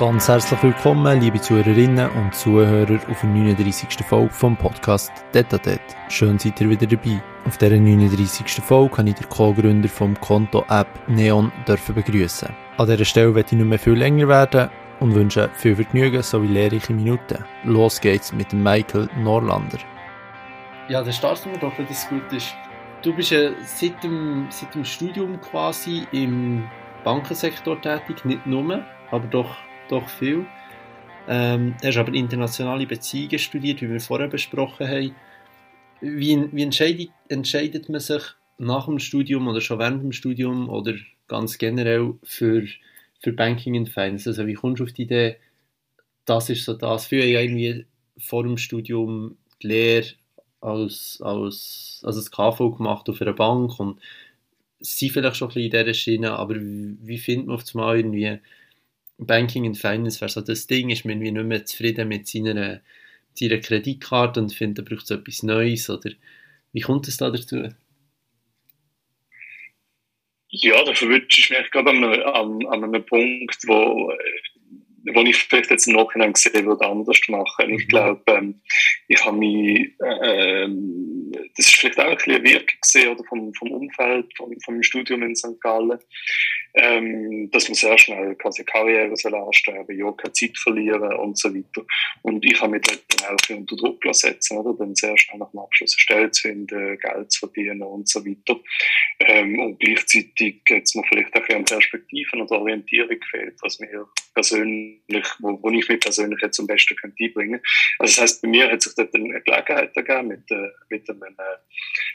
Ganz herzlich willkommen, liebe Zuhörerinnen und Zuhörer, auf der 39. Folge vom Podcast Detatet. Schön seid ihr wieder dabei. Auf dieser 39. Folge kann ich den Co-Gründer vom Konto-App Neon dürfen begrüßen. An dieser Stelle werde ich nicht mehr viel länger werden und wünsche viel Vergnügen sowie lehrreiche Minuten. Los geht's mit Michael Norlander. Ja, dann starten wir doch, wenn das gut ist. Du bist ja seit dem, seit dem Studium quasi im Bankensektor tätig, nicht nur, aber doch doch viel. Ähm, hast aber internationale Beziehungen studiert, wie wir vorher besprochen haben. Wie, wie entscheidet, entscheidet man sich nach dem Studium oder schon während dem Studium oder ganz generell für, für Banking and Finance? Also wie kommst du auf die Idee, das ist so das? Früher ja irgendwie vor dem Studium die Lehre als, als, als das KV gemacht auf einer Bank und sie vielleicht schon ein bisschen in dieser Schiene, aber wie, wie findet man auf einmal irgendwie Banking and Finance wäre so das Ding, ist man irgendwie nicht mehr zufrieden mit seiner, seiner Kreditkarte und findet, er braucht so etwas Neues oder wie kommt es da dazu? Ja, da verwünscht ich mich gerade an, an, an einem Punkt, wo wo ich vielleicht jetzt im Nachhinein gesehen würde, anders machen. Ich mhm. glaube, ähm, ich habe mich, äh, das ist vielleicht auch ein bisschen eine Wirkung gesehen, oder vom, vom Umfeld, vom, vom Studium in St. Gallen, ähm, dass man sehr schnell quasi Karriere soll anstreben, ja, keine Zeit verlieren und so weiter. Und ich habe mich dort dann auch unter Druck setzen, oder? Dann sehr schnell nach dem Abschluss eine Stelle zu finden, Geld zu verdienen und so weiter. Ähm, und gleichzeitig jetzt mir vielleicht auch ein Perspektiven oder Orientierung gefehlt, was mir persönlich, wo, wo ich mich persönlich jetzt am besten könnte einbringen. Also das heißt, bei mir hat sich dort eine Gelegenheit ergeben, mit, äh, mit einem, äh,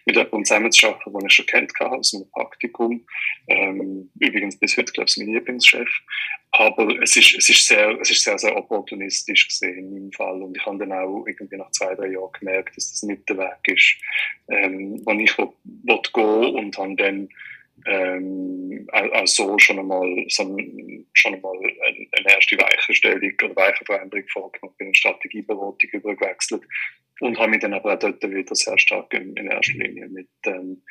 mit jemandem zusammenzuarbeiten, den ich schon kennt hatte, aus einem Praktikum. Ähm, übrigens bis heute, glaube ich, mein Lieblingschef. Aber es ist, es ist sehr, es ist sehr, sehr opportunistisch gesehen in meinem Fall. Und ich habe dann auch irgendwie nach zwei, drei Jahren gemerkt, dass das nicht der Weg ist, ähm, wo ich will, will gehen und habe dann ähm, also schon einmal, so schon einmal eine erste Weichenstellung oder Weichenveränderung vorgenommen, bin in Strategieberatung übergewechselt und habe mich dann aber auch dort wieder sehr stark in, in erster Linie mit, ähm,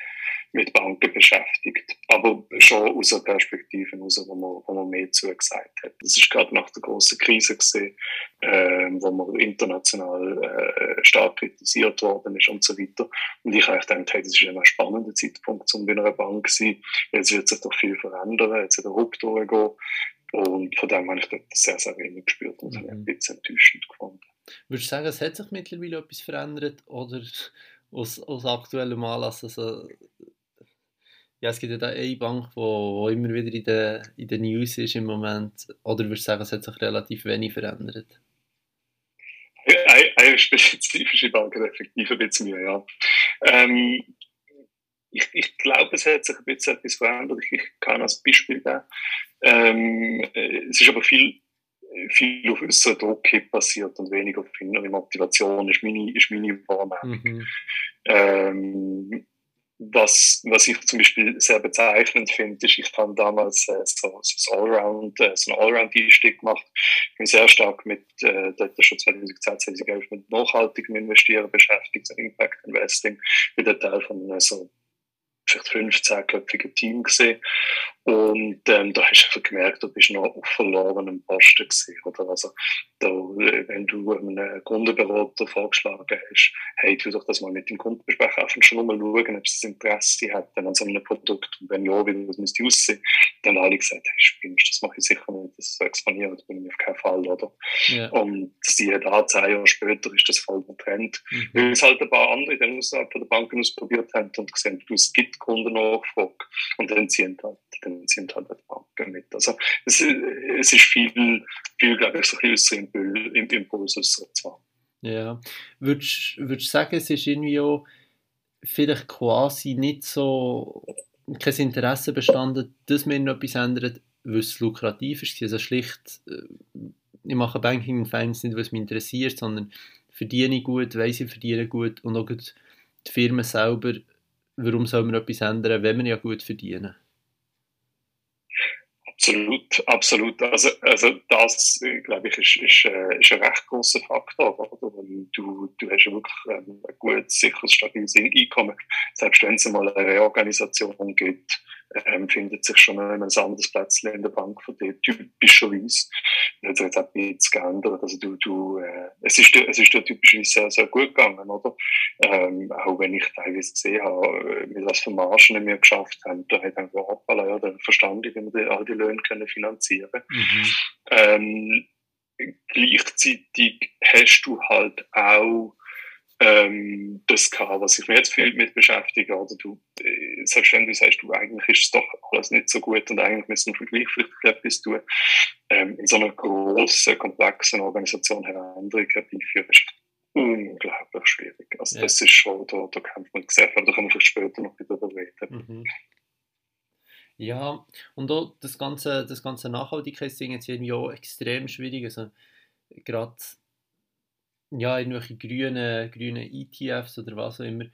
mit Banken beschäftigt. Aber schon aus einer Perspektive heraus, wo man, wo man mehr zugesagt hat. Das ist gerade nach der großen Krise gesehen, äh, wo man international äh, stark kritisiert worden ist und so weiter. Und ich habe gedacht, hey, das ist ein spannender Zeitpunkt, um bei einer Bank zu sein. Jetzt wird sich doch viel verändern, jetzt wird der Ruck durchgehen. Und von dem habe ich dort sehr, sehr wenig gespürt und mhm. ein bisschen enttäuschend gefunden. Würdest du sagen, es hat sich mittlerweile etwas verändert oder aus, aus aktuellem Anlass? Also, ja, es gibt ja da eine Bank, die immer wieder in den in der News ist im Moment. Oder würdest du sagen, es hat sich relativ wenig verändert? Eine, eine spezifische Bank hat effektiv ein bisschen mehr, ja. Ähm, ich, ich glaube, es hat sich ein bisschen etwas verändert. Ich, kann als Beispiel geben. Ähm, es ist aber viel viel auf äußeren Druck passiert und weniger auf innere Motivation, ist meine, ist meine Wahrnehmung. Mhm. Ähm, was, was ich zum Beispiel sehr bezeichnend finde, ist, ich habe damals äh, so, so, Allround, äh, so einen Allround-Einstieg gemacht. Ich bin sehr stark mit, äh, dort schon 2010, 2011 mit nachhaltigem Investieren beschäftigt, so Impact Investing. Ich bin Teil von äh, so vielleicht 15-köpfigen Team gesehen. Und ähm, da hast du einfach gemerkt, du bist noch auf verlorenem Posten gewesen, oder? Also, da, wenn du einem Kundenberater vorgeschlagen hast, hey, tu doch das mal mit dem Kunden besprechen, einfach schon mal schauen, ob sie das Interesse hätten an so einem Produkt. Und wenn ja, wie das müsste aussehen, dann alle gesagt, hey, spinnst, das mache ich sicher nicht, das so exponieren, das bin ich auf keinen Fall, oder? Ja. Und siehe da, zehn Jahre später ist das voll der Trend. Mhm. Weil es halt ein paar andere dann außerhalb von der Banken ausprobiert haben und gesehen, du, es gibt Kundennachfrage. Und dann ziehen halt, dann ziehen halt die Banken mit. Also, es, es ist viel, viel, glaube ich, so ein bisschen im Impuls zu Ja. Würdest du sagen, es ist irgendwie auch vielleicht quasi nicht so kein Interesse bestanden, dass man noch etwas ändert, weil es lukrativ ist. Also schlicht, äh, ich mache Banking und Finance nicht, was mich interessiert, sondern verdiene gut, weiss ich verdiene gut und auch die Firma selber warum soll man etwas ändern, wenn man ja gut verdienen? Absolut, absolut. Also, also das, glaube ich, ist, ist, äh, ist ein recht großer Faktor. Oder? Du, du hast ja wirklich ähm, ein gutes, sicheres, stabiles Einkommen. Selbst wenn es mal eine Reorganisation gibt, ähm, findet sich schon ein anderes Plätzchen in der Bank von dir, typischerweise. Das hat sich jetzt auch ein bisschen geändert. Also du, du, äh, es ist, es ist dir typischerweise sehr, sehr gut gegangen, oder? Ähm, auch wenn ich teilweise gesehen habe, mit was für Margen wir geschafft haben, da hat einfach hoppala, ja, dann verstanden, wie wir die, all die Löhne können finanzieren. Mhm. Ähm, gleichzeitig hast du halt auch ähm, das gehabt, was ich mir jetzt viel mit beschäftige. Oder du, äh, selbstverständlich sagst du, eigentlich ist es doch alles nicht so gut und eigentlich müssen wir vielleicht etwas tun. Ähm, in so einer großen, komplexen Organisation Veränderungen herbeiführen, ist unglaublich schwierig. Also ja. das ist schon, da, da kämpft man sehr viel, da können wir vielleicht später noch wieder darüber reden. Mhm. Ja, und auch das ganze, das ganze Nachhaltigkeitsding ist irgendwie auch extrem schwierig. Also gerade ja, irgendwelche grünen, grünen ETFs oder was auch immer.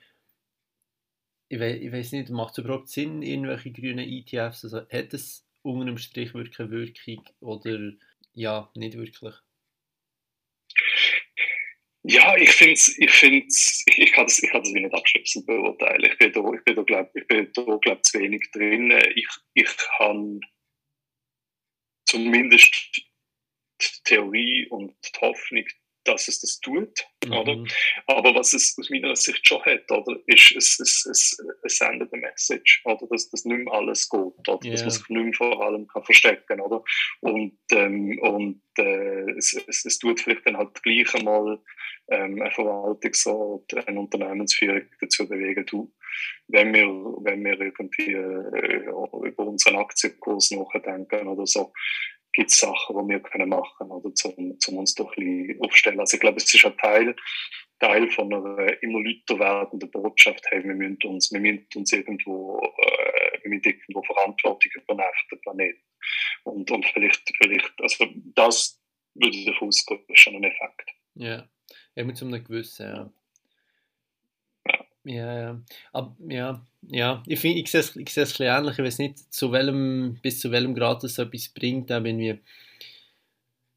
Ich, we ich weiß nicht, macht es überhaupt Sinn, irgendwelche grünen ETFs? Also hat es unter dem Strich wirklich eine Wirkung oder ja, nicht wirklich? Ja, ich finde es, ich ich, ich kann das, ich kann das nicht abschließend beurteilen. Ich bin da, ich bin da, glaub, ich bin da, glaub, zu wenig drin. Ich, ich kann zumindest die Theorie und die Hoffnung, dass es das tut, mhm. oder? Aber was es aus meiner Sicht schon hat, oder, ist, es, es, es, es sendet eine Message, oder? Dass das nicht mehr alles geht, oder? Yeah. Dass man sich nicht mehr vor allem kann verstecken, oder? Und, ähm, und äh, es, es, es tut vielleicht dann halt gleich einmal ähm, eine Verwaltungsrat, eine Unternehmensführung dazu bewegen, du, wenn wir, wenn wir irgendwie äh, über unseren Aktienkurs nachdenken oder so, gibt es Sachen, die wir können machen oder zum, zum uns doch ein bisschen aufstellen. Also ich glaube, es ist ein Teil, Teil von einer immer lauter werdenden Botschaft, hey, wir müssen uns, wir müssen uns irgendwo, äh, wir müssen irgendwo Verantwortung übernehmen für den Planeten. Und, und vielleicht, vielleicht, also das würde ich davon ausgehen, ist schon ein Effekt. Ja, eben zu einem gewissen, ja. Ja, ja. Aber, ja, ja. Ich, find, ich sehe es ich sehe ähnlich. Ich weiß nicht, zu welchem, bis zu welchem Grad das etwas bringt. Auch wenn wir,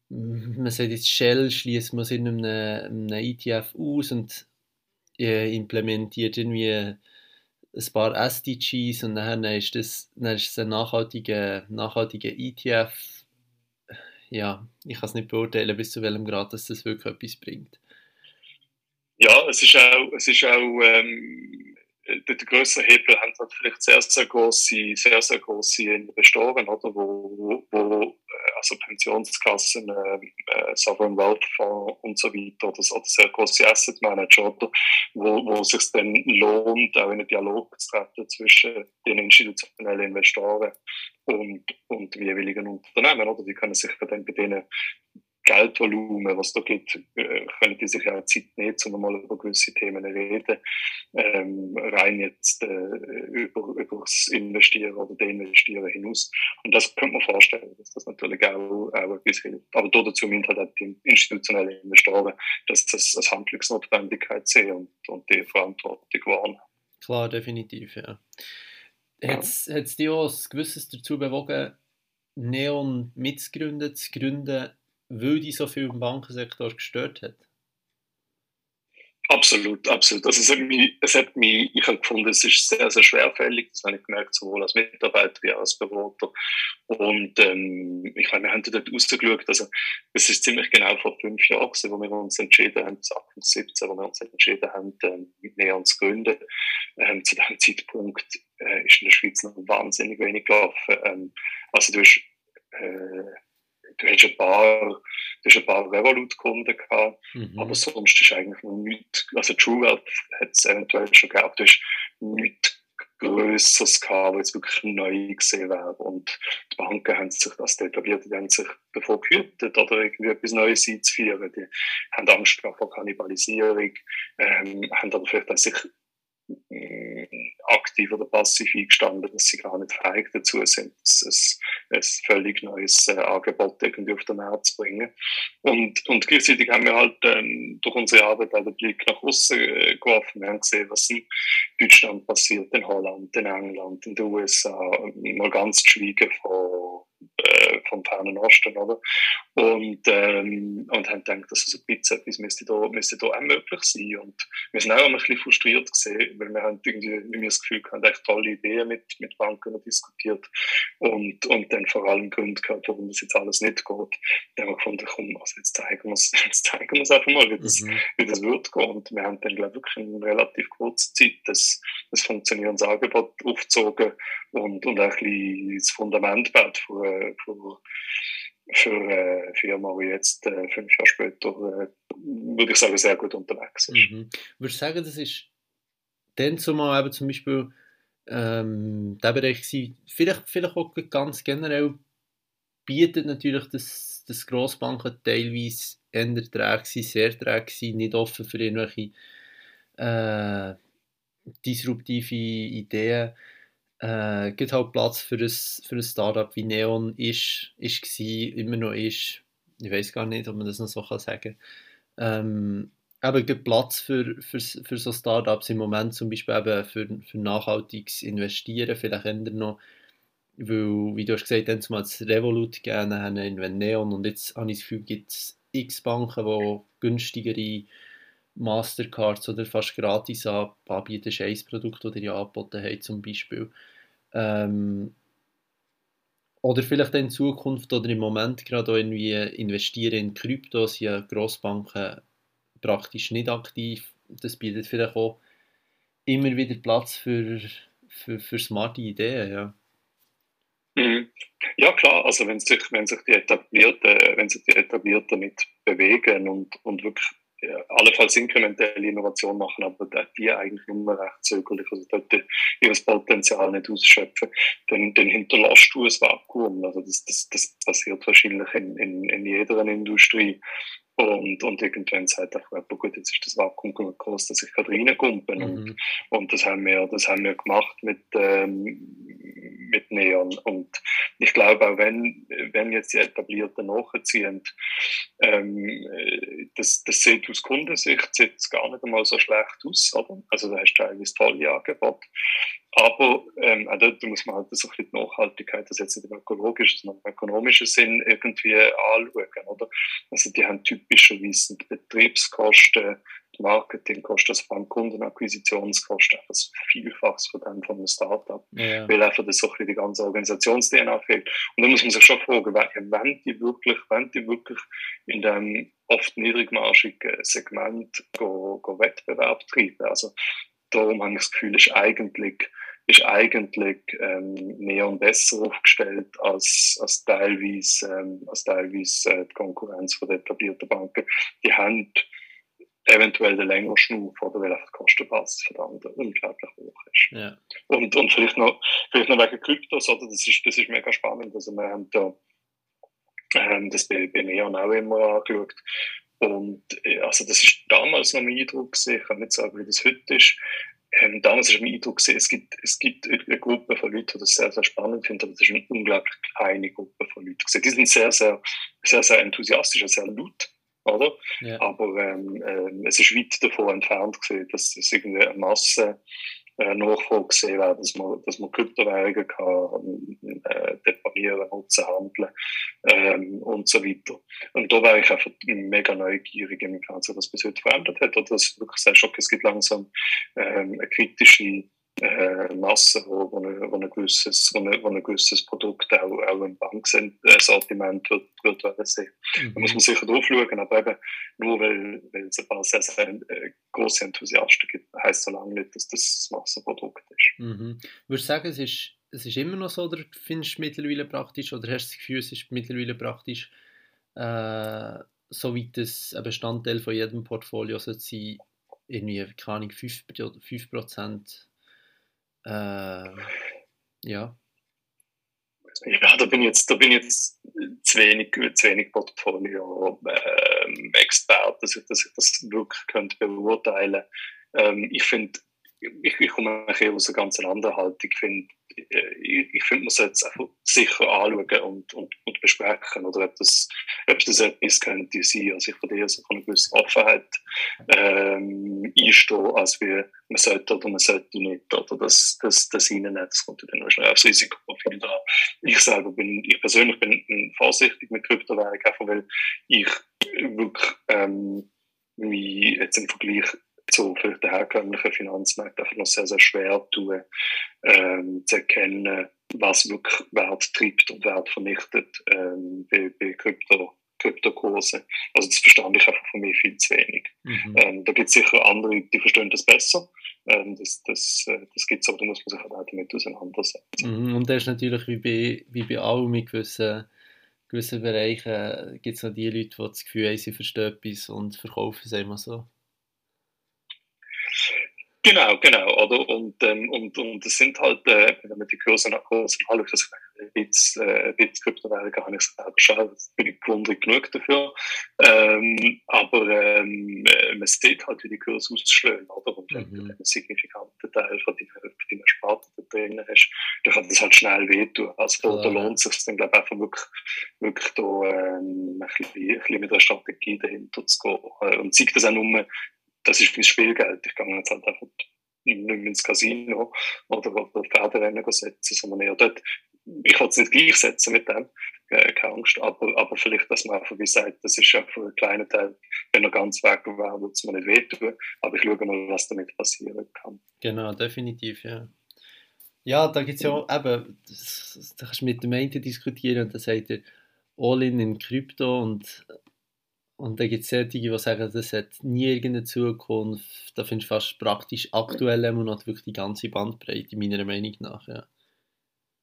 man sagt jetzt Shell, schließt man es in einem, einem ETF aus und äh, implementiert irgendwie ein paar SDGs und dann ist das, dann ist es ein nachhaltiger, nachhaltiger ETF. Ja, ich kann es nicht beurteilen, bis zu welchem Grad das, das wirklich etwas bringt. Ja, es ist auch, es ist auch ähm, der, der größere Hebel haben dann vielleicht sehr, sehr große, sehr, sehr große Investoren, oder, wo, wo äh, also Pensionskassen, äh, äh, Sovereign Wealth Fonds und so weiter, oder, oder sehr große Asset Manager, oder, wo, wo es sich dann lohnt, auch in einen Dialog zu treten zwischen den institutionellen Investoren und, und jeweiligen Unternehmen, oder, die können sich dann bei denen Geldvolumen, was da gibt, äh, können die sich ja Zeit nehmen, um mal über gewisse Themen reden. Ähm, rein jetzt äh, über, über das Investieren oder Deinvestieren hinaus. Und das könnte man vorstellen, dass das natürlich auch, auch etwas hilft. Aber dazu müssen halt auch die institutionellen Investoren, dass das als Handlungsnotwendigkeit sehen und, und die Verantwortung wahrnehmen. Klar, definitiv, ja. Hat es dich auch ein gewisses dazu bewogen, Neon mitzugründen, zu gründen, weil die so viel im Bankensektor gestört hat? Absolut, absolut. Also es hat mich, es hat mich, ich habe gefunden, es ist sehr, sehr schwerfällig. Das habe ich gemerkt, sowohl als Mitarbeiter wie als Berater. Und ähm, ich meine, wir haben dort rausgeschaut, also es ist ziemlich genau vor fünf Jahren, wo wir uns entschieden haben, 2017, wo wir uns entschieden haben, ähm, mit Neon zu gründen. Ähm, zu diesem Zeitpunkt äh, ist in der Schweiz noch wahnsinnig wenig gelaufen. Ähm, also du hast äh, du hast ein paar, du hast ein paar Revolut-Kunden gehabt, mhm. aber sonst ist eigentlich noch nichts, also True Wealth hat es eventuell schon gehabt, du hast nichts Größeres gehabt, was wirklich neu gesehen wäre. Und die Banken haben sich das etabliert, die haben sich davor gehütet, oder irgendwie etwas Neues einzuführen. Die haben Angst vor Kannibalisierung, ähm, haben aber vielleicht auch sich aktiv oder passiv eingestanden, dass sie gar nicht fähig dazu sind, ein, ein völlig neues äh, Angebot irgendwie auf den Markt zu bringen. Und, und gleichzeitig haben wir halt ähm, durch unsere Arbeit auch den Blick nach außen äh, geworfen. Wir haben gesehen, was in Deutschland passiert, in Holland, in England, in den USA, mal ganz zu schweigen von äh, fernen Osten, oder? Und, ähm, und haben gedacht, dass so ein bisschen etwas müsste da, müsste da auch möglich sein. Und wir sind auch ein bisschen frustriert gesehen, weil wir haben irgendwie, wie wir das Gefühl haben, echt tolle Ideen mit, mit Banken diskutiert und, und dann vor allem Gründe gehabt, warum das jetzt alles nicht geht. Dann haben wir gefunden, komm, also jetzt zeigen wir es, jetzt zeigen wir es einfach mal, wie das, mhm. wie das wird gehen. Und wir haben dann, glaube ich, wirklich in relativ kurzer Zeit das, das funktionierendes Angebot aufgezogen und, und auch ein das Fundament baut für, für, für eine Firma, die jetzt äh, fünf Jahre später, äh, würde ich sagen, sehr gut unterwegs ist. Mhm. Würdest du sagen, das ist dann zumal eben zum Beispiel ähm, der Bereich gewesen, vielleicht, vielleicht auch ganz generell bietet natürlich das, das Grossbanken teilweise eher träge sehr träge nicht offen für irgendwelche äh, disruptive Ideen. Äh, gibt halt Platz für ein, für ein Startup wie Neon ist, ist war, immer noch ist. Ich weiß gar nicht, ob man das noch so kann sagen kann. Ähm, eben gibt Platz für, für, für so Startups im Moment, zum Beispiel eben für, für nachhaltiges Investieren, vielleicht eher noch, weil, wie du hast gesagt, dann zumal das Revolut dann haben Neon und jetzt habe ich das Gefühl, gibt es x Banken, die günstigere Mastercards oder fast gratis anbieten, ist ein Produkt, das ihr angeboten habt zum Beispiel. Ähm, oder vielleicht in Zukunft oder im Moment gerade auch irgendwie investieren in Kryptos, ja Grossbanken praktisch nicht aktiv. Das bietet vielleicht auch immer wieder Platz für, für, für smarte Ideen, ja. Mhm. Ja klar, also wenn sich, wenn sich die Etablierten, wenn sich die Etablierten damit bewegen und, und wirklich allenfalls inkrementelle Innovation machen, aber die eigentlich nur recht zögerlich, also dort ihr Potenzial nicht ausschöpfen, dann, dann hinterlässt du ein Vakuum. Also das, das, das passiert wahrscheinlich in, in, in jeder Industrie. Und, und irgendwann sagt einfach jemand, gut, jetzt ist das Vakuum groß, dass ich gerade reinkumpen. Mhm. Und, und das haben wir, das haben wir gemacht mit, ähm, mit Neon. Und ich glaube auch, wenn, wenn jetzt die Etablierten nachziehen, ähm, das, das sieht aus Kundensicht sieht gar nicht einmal so schlecht aus, oder? Also da hast du teilweise tolle Angebote. Aber ähm, auch dort muss man halt so ein bisschen die Nachhaltigkeit, das jetzt nicht im ökologischen, sondern im ökonomischen Sinn irgendwie anschauen, oder? Also die haben typischerweise die Betriebskosten, die Marketingkosten, also vor allem Kundenakquisitionskosten, das Vielfaches von dem von einem Startup, ja. weil einfach das so ein bisschen die ganze Organisations-DNA fehlt. Und dann muss man sich schon fragen, wenn die wirklich, wenn die wirklich in dem oft niedrigmarschigen Segment go, go Wettbewerb treiben, also darum habe ich das Gefühl, ist eigentlich ist eigentlich ähm, Neon besser aufgestellt als, als teilweise, ähm, als teilweise äh, die Konkurrenz von den etablierten Banken. Die haben eventuell den längeren Schnuff, oder weil einfach die Kostenbasis für die anderen unglaublich hoch ist. Ja. Und, und vielleicht noch, vielleicht noch wegen Kryptos, oder? Das ist, das ist mega spannend. Also wir haben da, ähm, das bei, bei Neon auch immer angeschaut. Und äh, also das ist damals noch mein Eindruck gewesen. Ich kann nicht sagen, wie das heute ist. Ähm, damals ist mein Eindruck es gibt, es gibt eine Gruppe von Leuten, die das sehr, sehr spannend finden, aber das ist eine unglaublich kleine Gruppe von Leuten. Die sind sehr, sehr, sehr, sehr enthusiastisch und sehr laut, oder? Ja. Aber ähm, äh, es ist weit davon entfernt gewesen, dass es irgendwie eine Masse äh, Nachfrage gesehen werden, dass man, dass man Kryptowährungen kann äh, deponieren, nutzen, handeln ähm, und so weiter. Und da wäre ich einfach mega neugierig, inwiefern sich das bis heute verändert hat. Oder dass wirklich sagst, okay, es gibt langsam ähm, eine kritische äh, Masse, wo, wo, ein, wo, ein gewisses, wo, ein, wo ein gewisses Produkt auch, auch im Banksortiment wird, wird sehen. Mhm. Da muss man sicher drauf schauen, aber eben nur weil, weil es ein paar sehr, sehr äh, große Enthusiasten gibt, heisst so lange nicht, dass das ein Massenprodukt ist. Mhm. Würdest du sagen, es ist, es ist immer noch so, oder findest du es mittlerweile praktisch, oder hast du das Gefühl, es ist mittlerweile praktisch, äh, so wie das ein Bestandteil von jedem Portfolio sollte sein, irgendwie, keine Ahnung, 5%, 5% äh, ja. Ja, da bin ich jetzt, da bin jetzt zu wenig, zu wenig Portfolio-Experte, ähm, dass, ich, dass ich das wirklich könnte beurteilen ähm, Ich finde, ich, ich komme aus einer ganz anderen Haltung. Ich finde, ich, ich finde, man sollte es einfach sicher anschauen und, und, und besprechen, oder ob das, ob das etwas könnte sein. Also ich würde eher so von einer gewissen Offenheit ähm, einstehen, als wie man sollte oder man sollte nicht, oder das, das, das reinnehmen, das kommt dann schnell aufs Risikoprofil da. Ich selber bin, ich persönlich bin vorsichtig mit Kryptowährung, einfach weil ich wirklich ähm, mich jetzt im Vergleich zu vielleicht den herkömmlichen Finanzmärkten einfach noch sehr, sehr schwer tun, ähm, zu erkennen, was wirklich Wert treibt und Wert vernichtet ähm, bei, bei Krypto. Kryptokursen. Also das verstand ich einfach von mir viel zu wenig. Mhm. Ähm, da gibt es sicher andere, die verstehen das besser. Ähm, das das, äh, das gibt es, aber da muss man sich auch damit auseinandersetzen. Mhm. Und das ist natürlich wie bei, wie bei allem mit gewissen, gewissen Bereichen gibt es noch die Leute, die das Gefühl haben, sie verstehen etwas und verkaufen es immer so. Genau, genau, oder? Und, ähm, und, und es sind halt, äh, wenn man die Kurse nach Kursen anschaut, das bisschen, äh, ein bisschen Kryptowährungen gar nicht selber schauen, das bin ich gewundert genug dafür. Ähm, aber ähm, äh, man sieht halt, wie die Kurse ausschlagen, oder? Und wenn mhm. du einen signifikanten Teil von deiner, von deiner Sparte drin hast, dann kann das halt schnell wehtun. Also da, lohnt es sich dann, glaube ich, einfach wirklich, wirklich da, ähm, ein, bisschen, ein bisschen mit einer Strategie dahinter zu gehen. Und zeigt das auch nur, das ist mein Spielgeld. Ich gehe jetzt halt einfach nicht mehr ins Casino oder, oder Pferderennen setzen, sondern eher dort. Ich will es nicht gleichsetzen mit dem, äh, keine Angst, aber, aber vielleicht, dass man einfach wie sagt, das ist ja für einen kleinen Teil, wenn er ganz weg wäre, würde es mir nicht wehtun, aber ich schaue mal, was damit passieren kann. Genau, definitiv, ja. Ja, da gibt es ja auch, eben, das, da kannst du mit dem einen diskutieren und dann sagt er, All-in in Krypto und und dann gibt es solche, die sagen, das hat nie irgendeine Zukunft. Da findest du fast praktisch aktuell immer noch wirklich die ganze Bandbreite, meiner Meinung nach. Ja,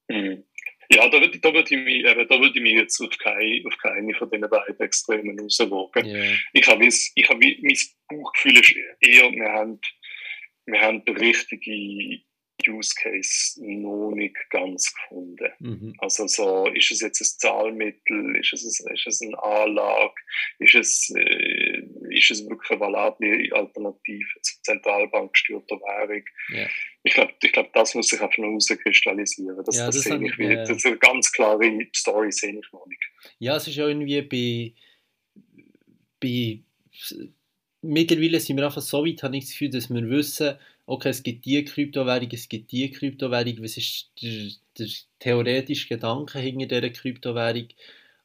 mhm. ja da würde da würd ich, mich, da würd ich mich jetzt auf keine, auf keine von diesen beiden Extremen rauswagen. Yeah. Ich habe ich mein Bauchgefühl ist eher, wir haben, wir haben die richtige Use Case noch nicht ganz gefunden. Mhm. Also so, ist es jetzt ein Zahlmittel, ist es, ist es eine Anlage, ist es, äh, ist es wirklich eine valable Alternative zur zentralbankgesteuerten Währung? Yeah. Ich glaube, ich glaub, das muss sich einfach noch herauskristallisieren. Das, ja, das, das sehe ich, wie, das ist eine ganz klare Story sehe ich noch nicht. Ja, es ist ja irgendwie bei, bei mittlerweile sind wir einfach so weit, habe ich das Gefühl, dass wir wissen, okay, es gibt die Kryptowährung, es gibt die Kryptowährung, was ist der, der theoretische Gedanke hinter dieser Kryptowährung?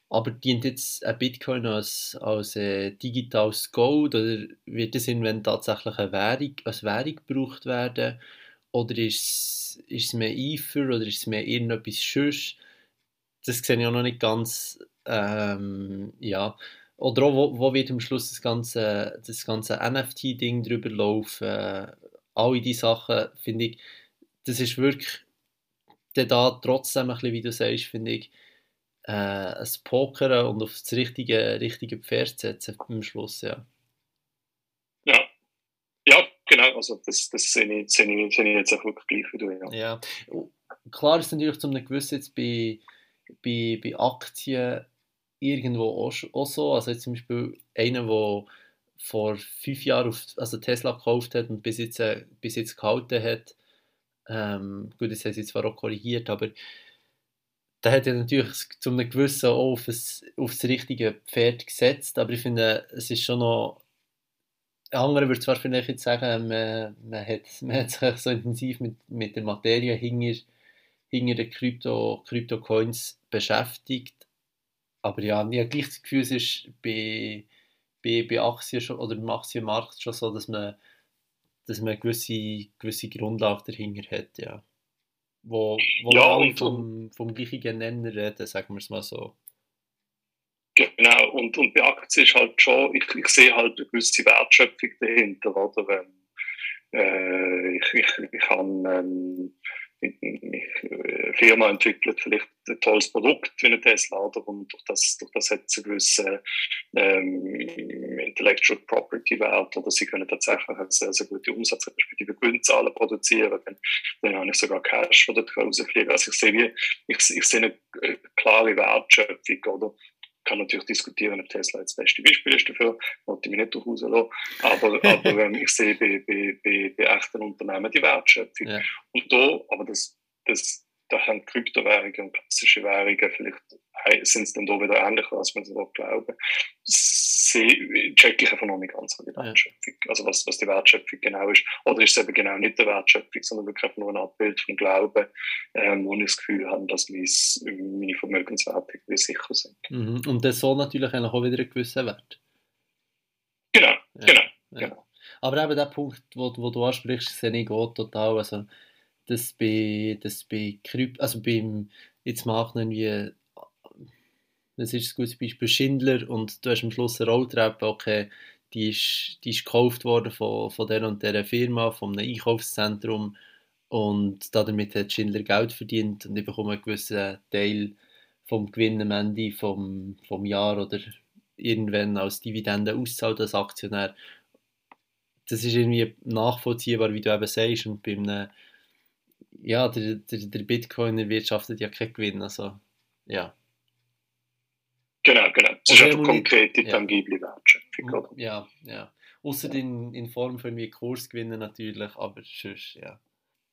Aber dient jetzt ein Bitcoin als, als äh, digitales Gold oder wird es irgendwann tatsächlich eine Währung, als Währung gebraucht werden? Oder ist, ist es mehr Eifer oder ist es mehr irgendetwas Schüss? Das sehe ich auch noch nicht ganz. Ähm, ja. Oder auch, wo, wo wird am Schluss das ganze, das ganze NFT-Ding drüber laufen? All diese Sachen, finde ich, das ist wirklich da trotzdem ein bisschen, wie du sagst, finde ich, äh, ein Pokern und auf das richtige, richtige Pferd setzen am Schluss, ja. Ja, ja genau, also das, das sehe, ich, sehe, ich, sehe ich jetzt auch wirklich gleich wie du, ja. ja. Klar ist natürlich zu einem gewissen jetzt bei, bei, bei Aktien irgendwo auch, auch so, also jetzt zum Beispiel einer, der vor fünf Jahren auf, also Tesla gekauft hat und bis jetzt, äh, bis jetzt gehalten hat. Ähm, gut, das haben sie zwar auch korrigiert, aber da hat er natürlich zu einem gewissen auch auf, das, auf das richtige Pferd gesetzt, aber ich finde, es ist schon noch andere würde zwar vielleicht jetzt sagen, man, man, hat, man hat sich so intensiv mit, mit der Materie hinter, hinter den Krypto, Krypto-Coins beschäftigt, aber ja, ich habe gleich das Gefühl, es ist bei bei, bei Aktien schon, oder im Aktienmarkt schon so, dass man, dass man eine gewisse, gewisse Grundlage dahinter hat, ja. Wo, wo ja, alle vom, vom gleichen Nenner reden, sagen wir es mal so. Genau, und, und bei Aktien ist halt schon, ich, ich sehe halt eine gewisse Wertschöpfung dahinter, oder? Ähm, äh, ich, ich, ich kann ähm, äh, Firma entwickelt vielleicht ein tolles Produkt wie eine Tesla oder? Und durch das, durch das hat sie gewisse ähm, Intellectual Property Wert oder? Sie können tatsächlich eine sehr, sehr gute Umsatz respektive Gewinnzahlen produzieren, dann, dann habe ich sogar Cash, der da rausfliegen. Also ich sehe, wie, ich, ich sehe eine äh, klare Wertschöpfung oder kann natürlich diskutieren, ob Tesla jetzt das beste Beispiel ist dafür, wollte ich mich nicht durchaus lassen. Aber, aber ähm, ich sehe bei, bei, bei, bei echten Unternehmen die Wertschöpfung. Ja. Und da, aber das, das da haben Kryptowährungen und klassische Währungen vielleicht sind es dann da wieder ähnlich, als man so glauben. Sie check ich einfach noch nicht ganz, die Wertschöpfung, also was, was die Wertschöpfung genau ist. Oder ist es eben genau nicht die Wertschöpfung, sondern wirklich nur ein Abbild vom Glauben, ähm, wo ich das Gefühl habe, dass meine Vermögenswerte sicher sind. Mhm. Und das soll natürlich auch wieder einen gewissen Wert. Genau, ja. genau, ja. genau. Aber eben der Punkt, wo, wo du ansprichst, sehe ich auch total. Also, dass bei, dass bei Krypt, also beim, jetzt machen wir das ist ein gutes Beispiel Schindler und du hast am Schluss eine Rolltreppe, okay, die ist, die ist gekauft worden von, von der und der Firma, einem Einkaufszentrum und damit hat Schindler Geld verdient und ich bekomme einen gewissen Teil vom Gewinn am Ende vom, vom Jahr oder irgendwann als Dividende auszahlt als Aktionär. Das ist irgendwie nachvollziehbar, wie du eben sagst und bei einem, ja, der, der, der Bitcoin erwirtschaftet ja keinen Gewinn, also ja. Genau, genau. Es ist einfach konkrete, ja. tangible Wertschöpfung. Oder? Ja, ja. Außer in, in Form von wie Kursgewinnen natürlich, aber sonst, ja.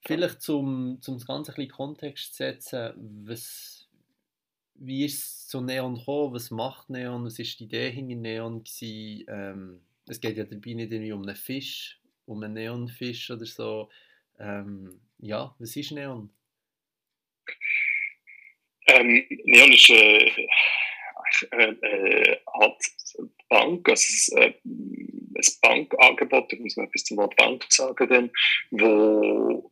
Vielleicht zum, zum das Ganze ein bisschen Kontext setzen, was, wie ist es zu Neon gekommen, was macht Neon, was war die Idee hinter Neon gewesen? Ähm, es geht ja dabei nicht irgendwie um einen Fisch, um einen Neonfisch oder so. Ähm, ja, was ist Neon? Ähm, Neon ist äh, äh, äh, Art Bank, also äh, ein Bankangebot, ich muss noch etwas zum Wort Bank sagen, wo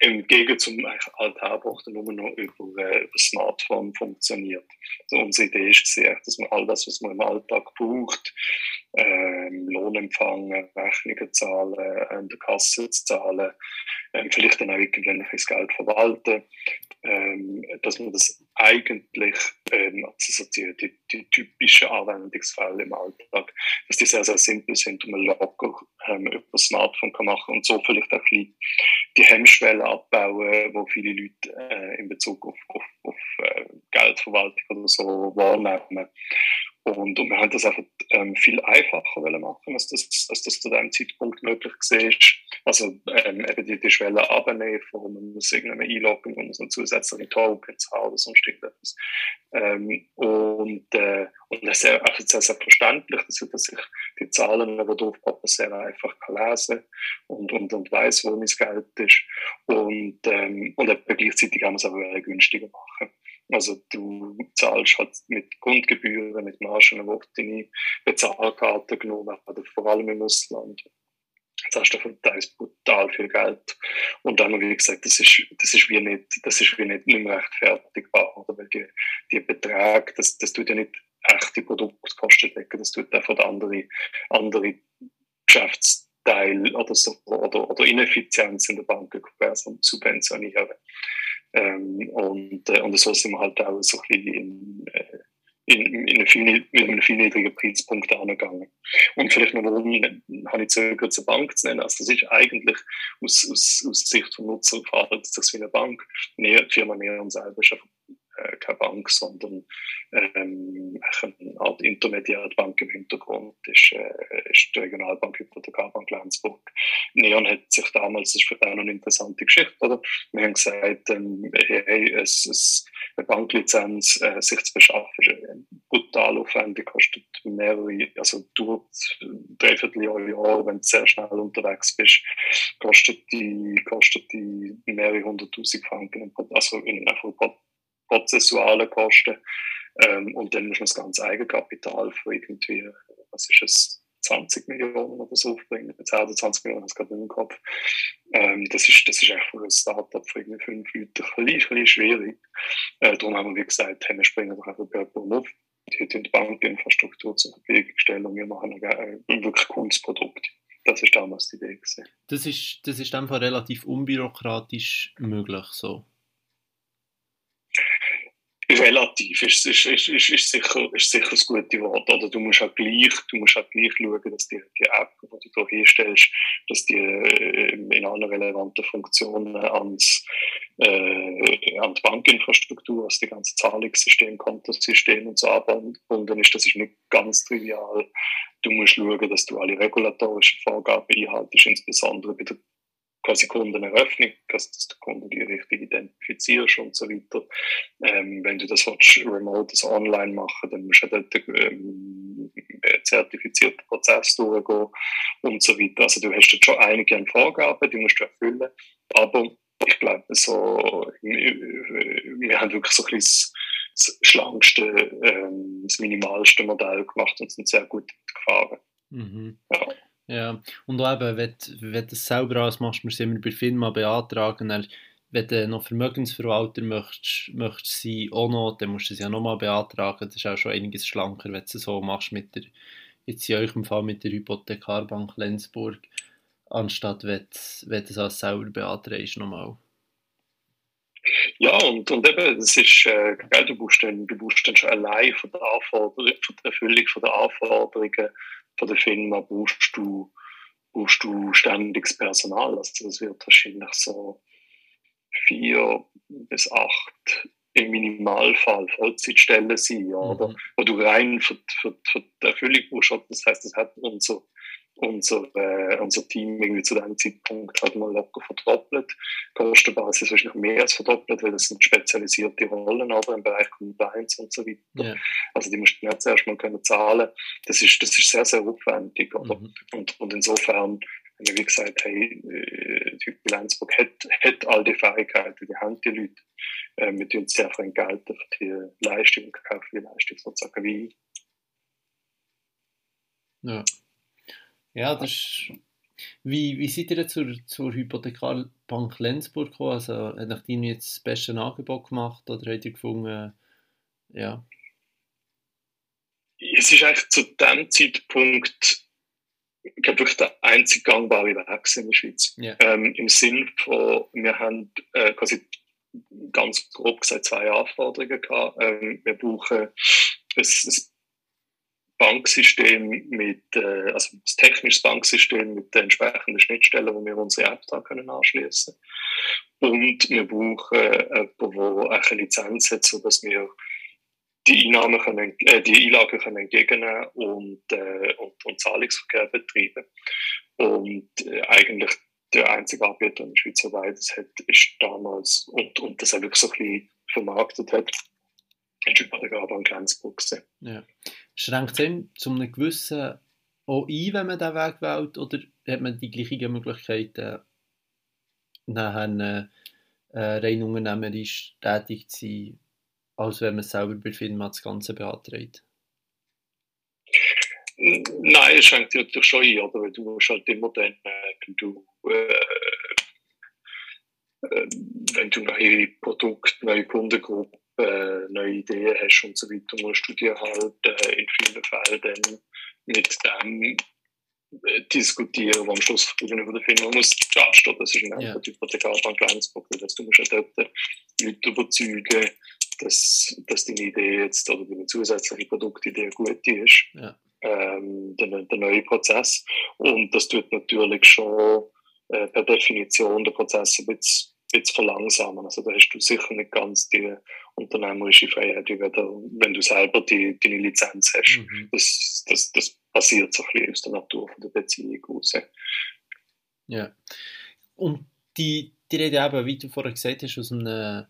im Gegensatz zum Alltagbuch nur noch über, äh, über Smartphone funktioniert. Also unsere Idee ist dass man all das, was man im Alltag braucht, ähm, Lohn empfangen, Rechnungen zahlen, an der Kasse zahlen, ähm, vielleicht dann auch irgendwann bisschen Geld verwalten, ähm, dass man das eigentlich, ähm, also die, die, die, typischen Anwendungsfälle im Alltag, dass die sehr, sehr simpel sind und man locker ähm, über das Smartphone kann machen und so vielleicht auch ein die Hemmschwelle abbauen, wo viele Leute äh, in Bezug auf, auf, auf äh, Geldverwaltung oder so wahrnehmen. Und, und wir haben das einfach ähm, viel einfacher machen, als das, als das zu dem Zeitpunkt möglich war. Also ähm, eben die, die Schwelle abnehmen, wo man muss irgendwie einloggen, man so zusätzliche Token zahlen oder sonst irgendetwas. Ähm, und, äh, und das ist sehr, also sehr, sehr verständlich, dass, ich die Zahlen, die draufpoppen, sehr einfach kann lesen und, und, und weiss, wo mein Geld ist. Und, ähm, und gleichzeitig kann man es aber günstiger machen. Also du zahlst halt mit Grundgebühren, mit Margen, wo deine Bezahlkarte genommen werden, vor allem im Ausland. Jetzt hast du von teils brutal viel Geld. Und dann, wie gesagt, das ist, das ist wie nicht, das ist wie nicht, nicht rechtfertigbar, oder? Weil die, die Beträge, das, das tut ja nicht echte Produktkosten decken, das tut einfach andere, andere Geschäftsteile oder so, oder, oder Ineffizienz in der Bank subventionieren. Ähm, und, äh, und so sind wir halt auch so ein bisschen in, äh, in, in eine viel, mit einem viel niedrigen Preispunkt angegangen. Und vielleicht noch, warum habe ich zögert, zur Bank zu nennen. Also das ist eigentlich aus, aus, aus Sicht vom Nutzer verhaltet sich wie eine Bank. Nee, die Firma Neon selber ist einfach äh, keine Bank, sondern ähm, eine Art Intermediärbank im Hintergrund ist, äh, ist die Regionalbank Hypothekarbank Lenzburg. Neon hat sich damals, das ist für auch eine interessante Geschichte, oder? Wir haben gesagt, ähm, hey, es, es, eine Banklizenz äh, sich zu beschaffen, ist brutal aufwendig, kostet mehrere, also durch dreiviertel Jahr, wenn du sehr schnell unterwegs bist, kostet die, kostet die mehrere hunderttausend Franken, also in, einfach prozessualen Kosten. Ähm, und dann muss man das ganze Eigenkapital für irgendwie, was ist es, 20 Millionen oder so aufbringen. 10 oder 20 Millionen, das gerade im Kopf. Ähm, das, ist, das ist echt für ein Startup für irgendwie fünf Leute ein bisschen, schwierig. Äh, darum haben wir, gesagt, hey, wir springen doch einfach bei jemandem auf. Die, die Bankinfrastruktur zur Verfügung stellen und wir machen ein, ein wirklich cooles Produkt. Das ist damals die Idee. Das ist, das ist einfach relativ unbürokratisch möglich so relativ ist, ist, ist, ist, ist, sicher, ist sicher das gute Wort. Oder du musst halt gleich, du musst halt gleich schauen, dass die, die App, die du hier herstellst, dass die äh, in allen relevanten Funktionen ans, äh, an die Bankinfrastruktur, also die ganze Zahlungssystem, Kontosystem und so angebunden ist. Das ist nicht ganz trivial. Du musst schauen, dass du alle regulatorischen Vorgaben einhaltest, insbesondere bei der quasi Kundeneröffnung, dass der Kunde die richtige zertifizierst und so weiter. Ähm, wenn du das willst, remote, das online machen, dann musst du dort ähm, zertifizierten Prozess durchgehen und so weiter. Also du hast jetzt schon einige Vorgaben, die musst du erfüllen, aber ich glaube, so, wir haben wirklich so ein bisschen das schlankste, ähm, das minimalste Modell gemacht und sind sehr gut gefahren. Mhm. Ja. Ja. und auch eben, wenn, wenn du das selber alles machst, musst du immer bei FINMA beantragen, dann, wenn du noch Vermögensverwalter möchtest, möchtest sein, auch noch, dann musst du es ja nochmal beantragen. Das ist auch schon einiges schlanker, wenn du es so machst mit der, jetzt in eurem Fall mit der Hypothekarbank Lenzburg, anstatt wenn du, wenn du es alles selber beantragst nochmal. Ja, und, und eben, das ist, äh, du brauchst dann, du brauchst dann schon allein von der Anforderung, von der Erfüllung von der Anforderungen von der Firma brauchst du, brauchst du ständiges Personal. Also das wird wahrscheinlich so vier bis acht im Minimalfall Vollzeitstellen sein, oder? Mhm. Wo du rein für, für, für die Erfüllung brauchst. Das heißt, das hat unser unser, äh, unser Team irgendwie zu diesem Zeitpunkt halt mal locker verdoppelt. Kostenbasis wahrscheinlich mehr als verdoppelt, weil das sind spezialisierte Rollen aber im Bereich Compliance und so weiter. Yeah. Also die mussten jetzt erstmal können zahlen. Das ist, das ist sehr, sehr aufwendig. Oder? Mhm. Und, und insofern haben wir wie gesagt, hey, äh, die Lenzburg hat, hat all die Fähigkeiten, die haben die Leute. Äh, wir tun sehr viel Geld für die Leistung, für die Leistung sozusagen wie. Ja. Ja, das ist, wie, wie seid ihr zur, zur Hypothekarbank Lenzburg gekommen? Also, hat Ihnen jetzt das beste Angebot gemacht oder habt ihr gefunden, ja? Es ist eigentlich zu dem Zeitpunkt ich glaube, wirklich der einzig gangbare Weg in der Schweiz. Yeah. Ähm, Im Sinn von, wir haben äh, quasi ganz grob gesagt zwei Anforderungen gehabt. Ähm, wir brauchen ein, ein Banksystem mit, äh, also das technische Banksystem mit den entsprechenden Schnittstellen, wo wir unsere App da können anschließen. Und wir brauchen äh, jemanden, der eine Lizenz hat, sodass wir die Einnahmen können, äh, die Einlagen können entgegennehmen und, äh, und, und Zahlungsverkehr betreiben. Und äh, eigentlich der einzige Anbieter in der Schweiz, der beides hat, ist damals, und, und das auch wirklich so ein bisschen vermarktet hat, ist über der Grabank Lenzburg. Ja schränkt es zu einem gewissen auch ein, wenn man diesen Weg wählt, oder hat man die gleichen Möglichkeiten, nachher äh, rein unternehmerisch tätig zu sein, als wenn man selber bei Firma das Ganze beantragt? Nein, es schränkt dich natürlich schon ein, oder? Weil du musst halt immer dann, äh, wenn du äh, äh, wenn du neue Produkte, neue Kundengruppen äh, neue Ideen hast und so weiter, musst du dir halt äh, in vielen Fällen dann mit dem äh, diskutieren, wo am Schluss gegenüber der Firma muss anstehen. Das ist ein anderer Typ der Hypothekarbank Lenzburg. Also du musst ja dort Leute überzeugen, dass, dass deine Idee jetzt oder deine zusätzliche Produktidee gut ist. Ja. Ähm, der, der neue Prozess. Und das tut natürlich schon äh, per Definition den Prozess ein bisschen bisschen verlangsamen. Also da hast du sicher nicht ganz die unternehmerische Freiheit, wie wenn du selber die, deine Lizenz hast. Mhm. Das, das, das passiert so ein bisschen aus der Natur von der Beziehung raus. Ja. Und die, die Rede eben, wie du vorher gesagt hast, aus, einem,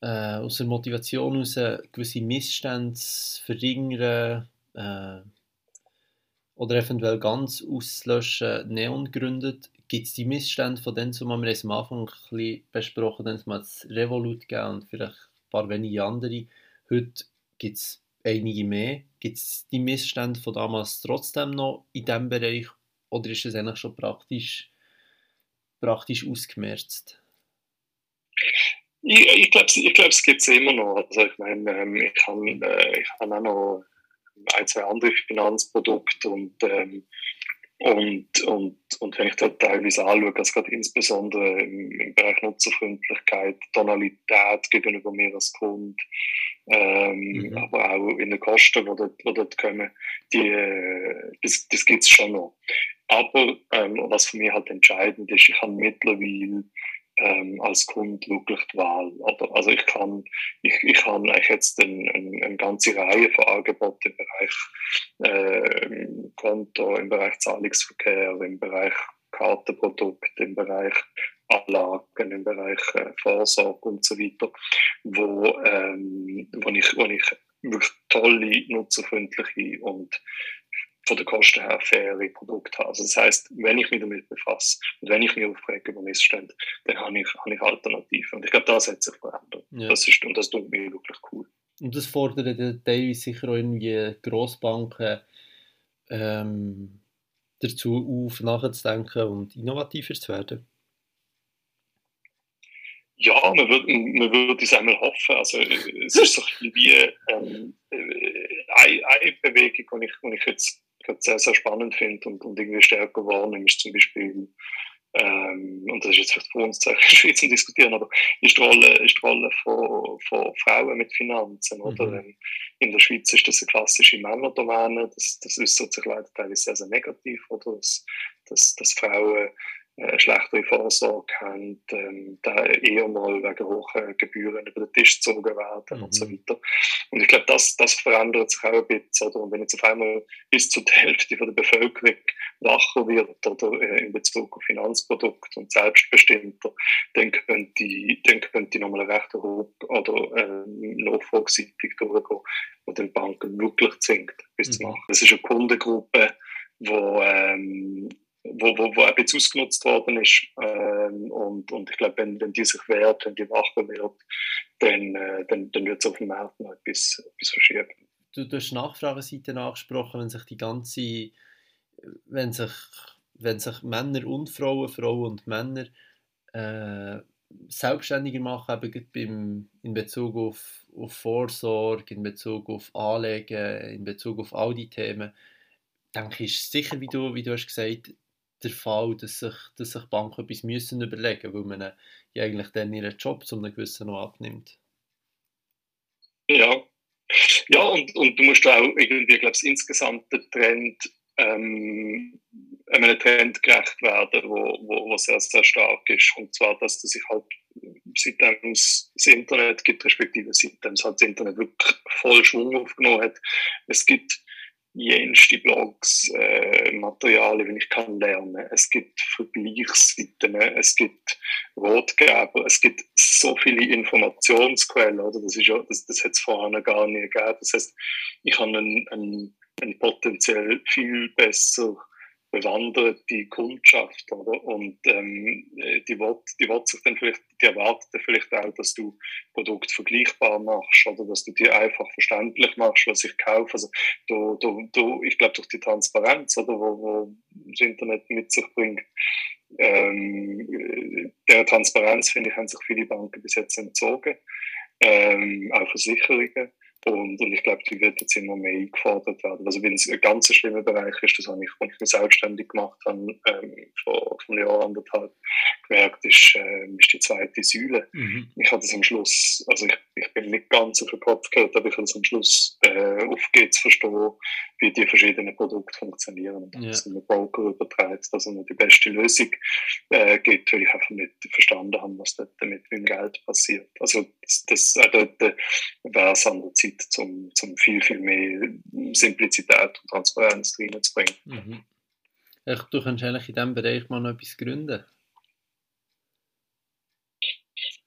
äh, aus der Motivation aus gewisse Missstände zu verringern äh, oder eventuell ganz auszulöschen, Neon gegründet gibt es die Missstände von denen, die wir am Anfang ein bisschen besprochen haben, mal das Revolut gegeben und vielleicht paar wenige andere. Heute gibt es einige mehr. Gibt es die Missstände von damals trotzdem noch in diesem Bereich oder ist es eigentlich schon praktisch, praktisch ausgemerzt? Ich, ich glaube, ich glaub, es gibt es immer noch. Also ich meine, ähm, ich habe äh, hab auch noch ein, zwei andere Finanzprodukte und ähm, und, und, und wenn ich da teilweise anschaue, also gerade insbesondere im, im, Bereich Nutzerfreundlichkeit, Tonalität gegenüber mir als Kunde, ähm, mhm. aber auch in den Kosten, die dort, die dort kommen, die, äh, das, das gibt es schon noch. Aber ähm, was für mich halt entscheidend ist, ich habe mittlerweile ähm, als Kunde wirklich die Wahl. Also ich kann, ich, ich kann eigentlich jetzt eine, eine, eine ganze Reihe von Angeboten im Bereich äh, Konto, im Bereich Zahlungsverkehr, im Bereich Kartenprodukt, im Bereich Anlagen im Bereich äh, Vorsorge und so weiter, wo, ähm, wo, ich, wo ich wirklich tolle, nutzerfreundliche und von der Kosten her faire Produkte habe. Also das heißt, wenn ich mich damit befasse und wenn ich mich aufrege über Missstände, dann habe ich, habe ich Alternativen. Und ich glaube, das hat sich verändert. Ja. Das ist, und das tut mir wirklich cool. Und das fordert teilweise sicher auch irgendwie Grossbanken ähm, dazu auf, nachzudenken und innovativer zu werden. Ja, man würde, man würde es einmal hoffen. Also, es ist so ein bisschen wie ähm, äh, eine, eine Bewegung, die ich, die ich jetzt sehr, sehr spannend finde und, und irgendwie stärker wahrnehme, ist zum Beispiel ähm, und das ist jetzt für uns in der Schweiz zu diskutieren, aber ist die Rolle, ist die Rolle von, von Frauen mit Finanzen, mhm. oder? In der Schweiz ist das eine klassische Männerdomäne, das, das äußert sich leider teilweise sehr, sehr negativ, oder? Dass, dass, dass Frauen äh, schlechtere Vorsorge haben, ähm, da eher mal wegen hohen Gebühren über den Tisch gezogen werden mhm. und so mhm. weiter. Und ich glaube, das, das verändert sich auch ein bisschen. Oder? Und wenn jetzt auf einmal bis zu der Hälfte von der Bevölkerung wacher wird oder äh, in Bezug auf Finanzprodukte und selbstbestimmter, dann könnte, dann könnte nochmal eine rechte Hoch- oder äh, nachfrageseitig durchgehen, die den Banken wirklich zwingt, etwas mhm. zu machen. Das ist eine Kundengruppe, wo ähm, wo, wo, wo bisschen ausgenutzt worden ist. Ähm, und, und ich glaube, wenn, wenn die sich wehrt, wenn die wacher wird, dann, äh, dann, dann wird es auf dem Markt noch etwas, etwas verschieben. Du, du hast Nachfrageseite angesprochen, wenn sich die ganze, wenn sich, wenn sich Männer und Frauen, Frauen und Männer äh, selbstständiger machen, eben beim, in Bezug auf, auf Vorsorge, in Bezug auf Anlegen, in Bezug auf all die Themen, denke ich, ist sicher, wie du, wie du hast gesagt der Fall, dass sich, dass sich Banken etwas müssen überlegen müssen, weil man ja eigentlich dann ihren Job zu einem gewissen noch abnimmt. Ja, ja und, und du musst auch irgendwie, glaube ich, insgesamt den Trend, ähm, einem Trend gerecht werden, wo, wo, wo sehr, sehr stark ist. Und zwar, dass das sich halt seitdem es das Internet gibt, respektive seitdem es halt das Internet wirklich voll Schwung aufgenommen hat, es gibt jenste Blogs, äh, Materialien, wie ich kann lernen. Es gibt Vergleichsseiten, es gibt Ratgeber, es gibt so viele Informationsquellen, oder? Das ist ja, das, das hat es vorher gar nie gegeben. Das heißt, ich habe einen, einen, einen potenziell viel besser bewanderte Kundschaft, oder? Und ähm, die wird, die wird sich dann vielleicht, die erwartet vielleicht auch, dass du Produkt vergleichbar machst oder dass du dir einfach verständlich machst, was ich kaufe. Also du, du, du, ich glaube durch die Transparenz, oder wo, wo das Internet mit sich bringt, ähm, der Transparenz finde ich haben sich viele Banken bis jetzt entzogen, ähm, auch Versicherungen. Und, und ich glaube, die wird jetzt immer mehr eingefordert werden. Also wenn es ein ganz schlimmer Bereich ist, das habe ich, als ich mich selbstständig gemacht habe, ähm, vor, vor einem Jahr, anderthalb, gemerkt, ist, äh, ist die zweite Säule. Mhm. Ich hatte es am Schluss, also ich, ich bin nicht ganz auf den Kopf gehört, aber ich habe es am Schluss äh, aufgeht zu verstehen, wie die verschiedenen Produkte funktionieren. Und ja. dass ein Broker überträgt, dass er die beste Lösung äh, gibt, weil ich einfach nicht verstanden habe, was dort mit dem Geld passiert. Also das, das äh, dort wäre es an der Zeit, Zeit, um, um viel, viel mehr Simplizität und Transparenz reinzubringen. Mhm. Ich, du kannst eigentlich in diesem Bereich mal noch etwas gründen.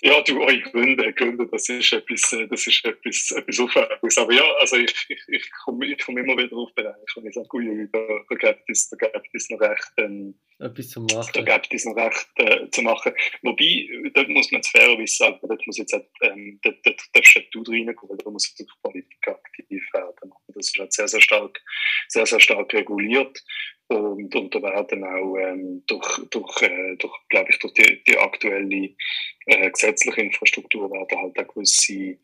Ja, du, eure Gründe, Gründe, das ist etwas, äh, das ist etwas, etwas Aufwendiges. Aber ja, also ich, ich, ich komme ich komm immer wieder auf Bereiche und ich sage, ui, da, da gibt es, da gibt es noch recht, ähm, etwas zu machen. Da gibt es noch recht äh, zu machen. Wobei, dort muss man fairerweise sagen, dort muss jetzt, ähm, dort, dort darfst du reinkommen, da muss die Politik aktiv werden. Das ist halt sehr, sehr stark, sehr, sehr stark reguliert. Und, und da werden auch ähm, durch, durch, äh, durch glaube ich, durch die, die aktuelle äh, gesetzliche Infrastruktur werden halt auch gewisse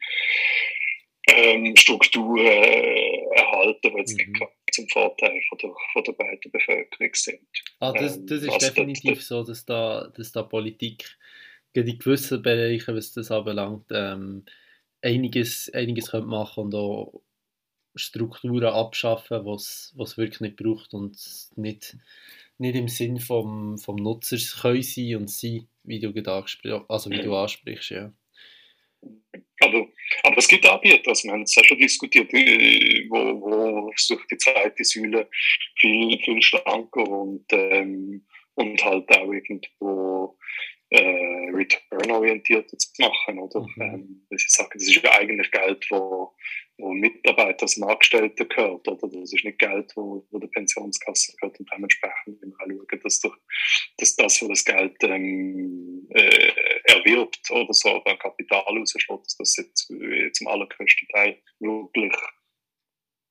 ähm, Strukturen äh, erhalten, die jetzt mhm. nicht zum Vorteil von der, von der breiten Bevölkerung sind. Ah, das, ähm, das ist definitiv dort, so, dass da, dass da Politik in gewissen Bereichen, was das anbelangt, ähm, einiges, einiges könnte machen und auch Strukturen abschaffen, was es wirklich nicht braucht und nicht, nicht im Sinn vom, vom Nutzers können sein und sein, wie du, also wie du ansprichst. Ja. Aber, aber es gibt Anbieter, also wir haben es ja schon diskutiert, äh, wo, wo versucht die zweite Säule viel, viel schlanker und, ähm, und halt auch irgendwo äh, return-orientierter zu machen, oder? Mhm. Ähm, sie sagen, das ist ja eigentlich Geld, wo, wo Mitarbeiter, also Angestellten gehört, oder? Das ist nicht Geld, wo, wo der Pensionskasse gehört und dementsprechend immer schauen, dass, der, dass das, wo das Geld ähm, äh, erwirbt oder so, oder Kapital rausschlägt, dass das jetzt äh, zum allergrößten Teil wirklich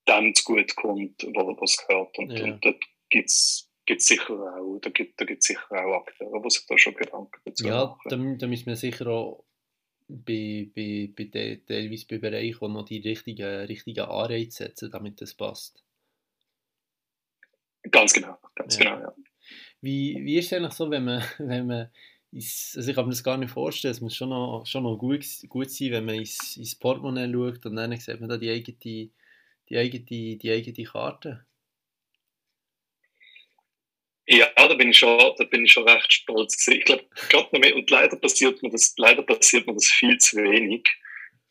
dem zu gut kommt, wo es gehört. Und, ja. und dort gibt es gibt sicher auch, da gibt es sicher auch Akteure, die sich da schon Gedanken dazu ja, machen. Ja, da, da müssen wir sicher auch bei, bei, bei de, teilweise bei Bereichen noch die richtigen, richtigen Anreize setzen, damit das passt. Ganz genau, ganz ja. genau, ja. Wie, wie ist es eigentlich so, wenn man, wenn man ins, also ich kann mir das gar nicht vorstellen, es muss schon noch, schon noch gut, gut sein, wenn man ins, ins Portemonnaie schaut und dann sieht man da die eigene, die eigene, die eigene Karte. Ja, da bin ich schon, da bin ich schon recht stolz. Ich glaube, gerade noch mehr, und leider passiert mir das, leider passiert mir das viel zu wenig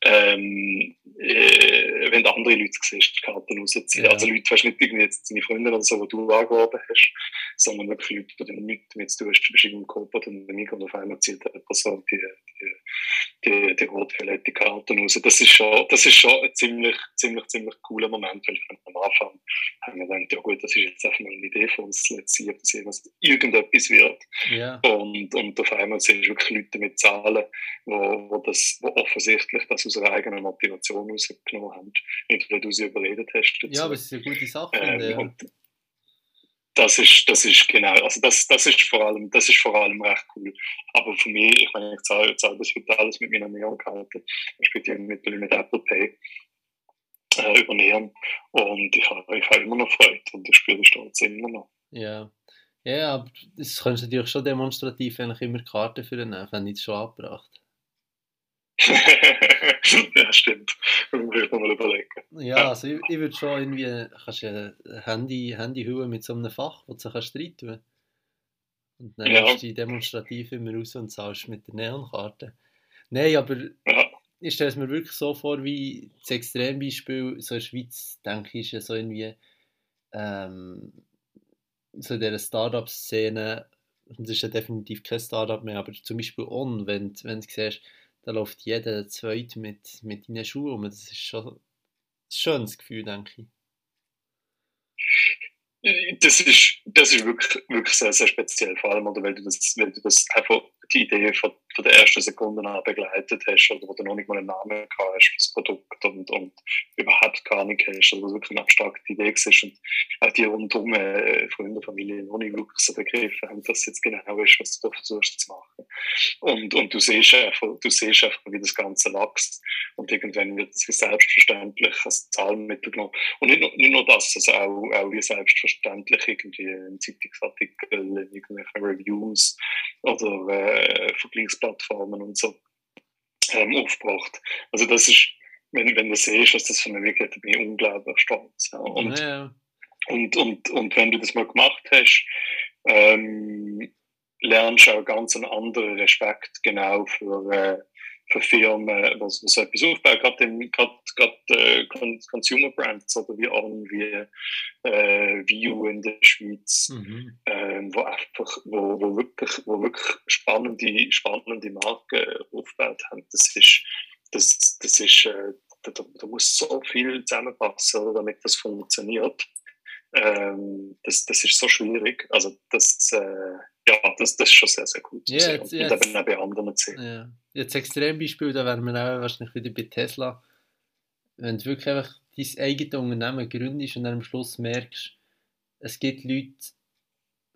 ähm, äh, wenn andere Leute siehst, die Karten rausziehen. Ja. Also Leute, weißt nicht irgendwie jetzt deine Freunde oder so, die du angeworben hast, sondern wirklich Leute, die du nicht mit du hast, du bist im Kopf oder in der Migros und auf einmal zieht eine Person die, die, die, die rot-violette Karten raus. Das ist schon, das ist schon ein ziemlich, ziemlich, ziemlich cooler Moment, weil am Anfang haben wir gedacht, ja gut, das ist jetzt einfach mal eine Idee von uns, let's see, ob das irgendetwas wird. Ja. Und, und auf einmal siehst du wirklich Leute mit Zahlen, wo, wo das, wo offensichtlich das aus ihrer eigenen Motivation rausgenommen haben. Nicht, weil du sie überredet hast. Dazu. Ja, aber es ist eine gute Sache. Ähm, das ist, das ist genau, also das, das ist vor allem, das ist vor allem recht cool. Aber für mich, ich meine, ich zahle, zahle das heute alles mit meiner Neon-Karte, respektive mit, mit Apple Pay äh, übernehmen. Und ich habe, ich habe immer noch Freude und ich spüre den Stolz immer noch. Ja. Ja, aber das kannst du natürlich schon demonstrativ eigentlich immer Karten für den wenn ich es schon abgebracht. ja, stimmt. Muss man mal überlegen. Ja, also ich, ich würde schon irgendwie, kannst du ein Handy, Handy hüllen mit so einem Fach, wo du kannst rein tun Und dann ja. du demonstrativ immer raus und zahlst mit der Neonkarte. Nein, aber ja. ich stelle es mir wirklich so vor, wie das Extrembeispiel, so in der Schweiz, denke ich, ist ja so irgendwie ähm, so in dieser Startup-Szene, das ist ja definitiv kein Startup mehr, aber zum Beispiel On, wenn, wenn du siehst, da läuft jeder Zweite mit, mit deinen Schuhen um. Das ist schon ein schönes Gefühl, denke ich. Das ist, das ist wirklich, wirklich sehr, sehr speziell, vor allem, oder weil du das, weil du das einfach die Idee von, von der ersten Sekunde an begleitet hast oder wo du noch nicht mal einen Namen gehabt hast für das Produkt und, und überhaupt gar nicht hast, oder wirklich eine abstrakte Idee ist und auch die rundum äh, Freunde, Familie noch nicht wirklich so begriffen haben, dass jetzt genau ist, was du da versuchst zu machen. Und, und du siehst einfach, du siehst einfach, wie das Ganze wächst und irgendwann wird es selbstverständlich als Zahlmittel genommen. Und nicht nur, nicht nur das, also auch, auch wie selbstverständlich irgendwie ein Zeitungsartikel, irgendwelche Reviews oder äh, Vergleichsplattformen und so ähm, aufgebracht. Also das ist, wenn, wenn du siehst, was das für eine Wirkung hat, bin ich unglaublich stolz. Ja. Und, ja. und, und, und wenn du das mal gemacht hast, ähm, lernst du auch ganz einen anderen Respekt genau für, äh, für Firmen, was, was etwas aufbaut, gerade gerade äh, Consumer Brands oder wie auch wie äh, View in der Schweiz, mhm. ähm, wo einfach, wo, wo wirklich, wo wirklich spannende, spannende Marken aufgebaut haben. Das ist, das, das ist, äh, da, da muss so viel zusammenpassen, damit das funktioniert. Ähm, das, das ist so schwierig. Also das, äh, ja, das, das ist schon sehr, sehr gut. Ja, jetzt, und jetzt, eben auch bei anderen sehen. Ja. Jetzt Extrembeispiel, da wären wir auch wahrscheinlich wieder bei Tesla. Wenn du wirklich einfach dein eigenes Unternehmen gründest und dann am Schluss merkst, es gibt Leute,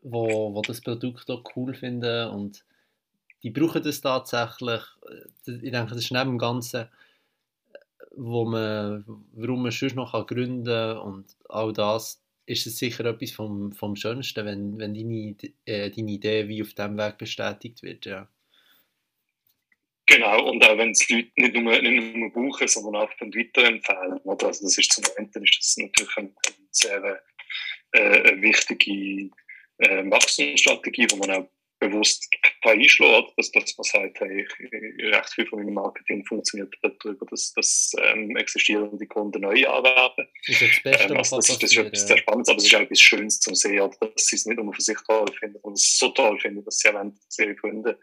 wo, wo das Produkt auch cool finden und die brauchen das tatsächlich. Ich denke, das ist neben dem Ganzen, wo man, warum man sonst noch gründen kann und all das, ist es sicher etwas vom, vom Schönsten, wenn, wenn deine, äh, deine Idee wie auf diesem Weg bestätigt wird, ja. Genau, und auch wenn es Leute nicht nur, nicht nur buchen, sondern auch weiterempfehlen. Oder? Also das ist zum einen ist das natürlich eine, sehr äh, eine wichtige äh, Wachstumsstrategie, die man auch bewusst einschlägt, dass, dass man sagt, hey, recht viel von meinem Marketing funktioniert darüber, dass, dass ähm, existierende Kunden neu anwerben. Das ist das Beste, ähm, also das, das ist etwas sehr Spannendes, aber es ist auch etwas Schönes zu sehen, dass sie es nicht nur für sich toll finden, sondern es so toll finden, dass sie auch ihre Freunde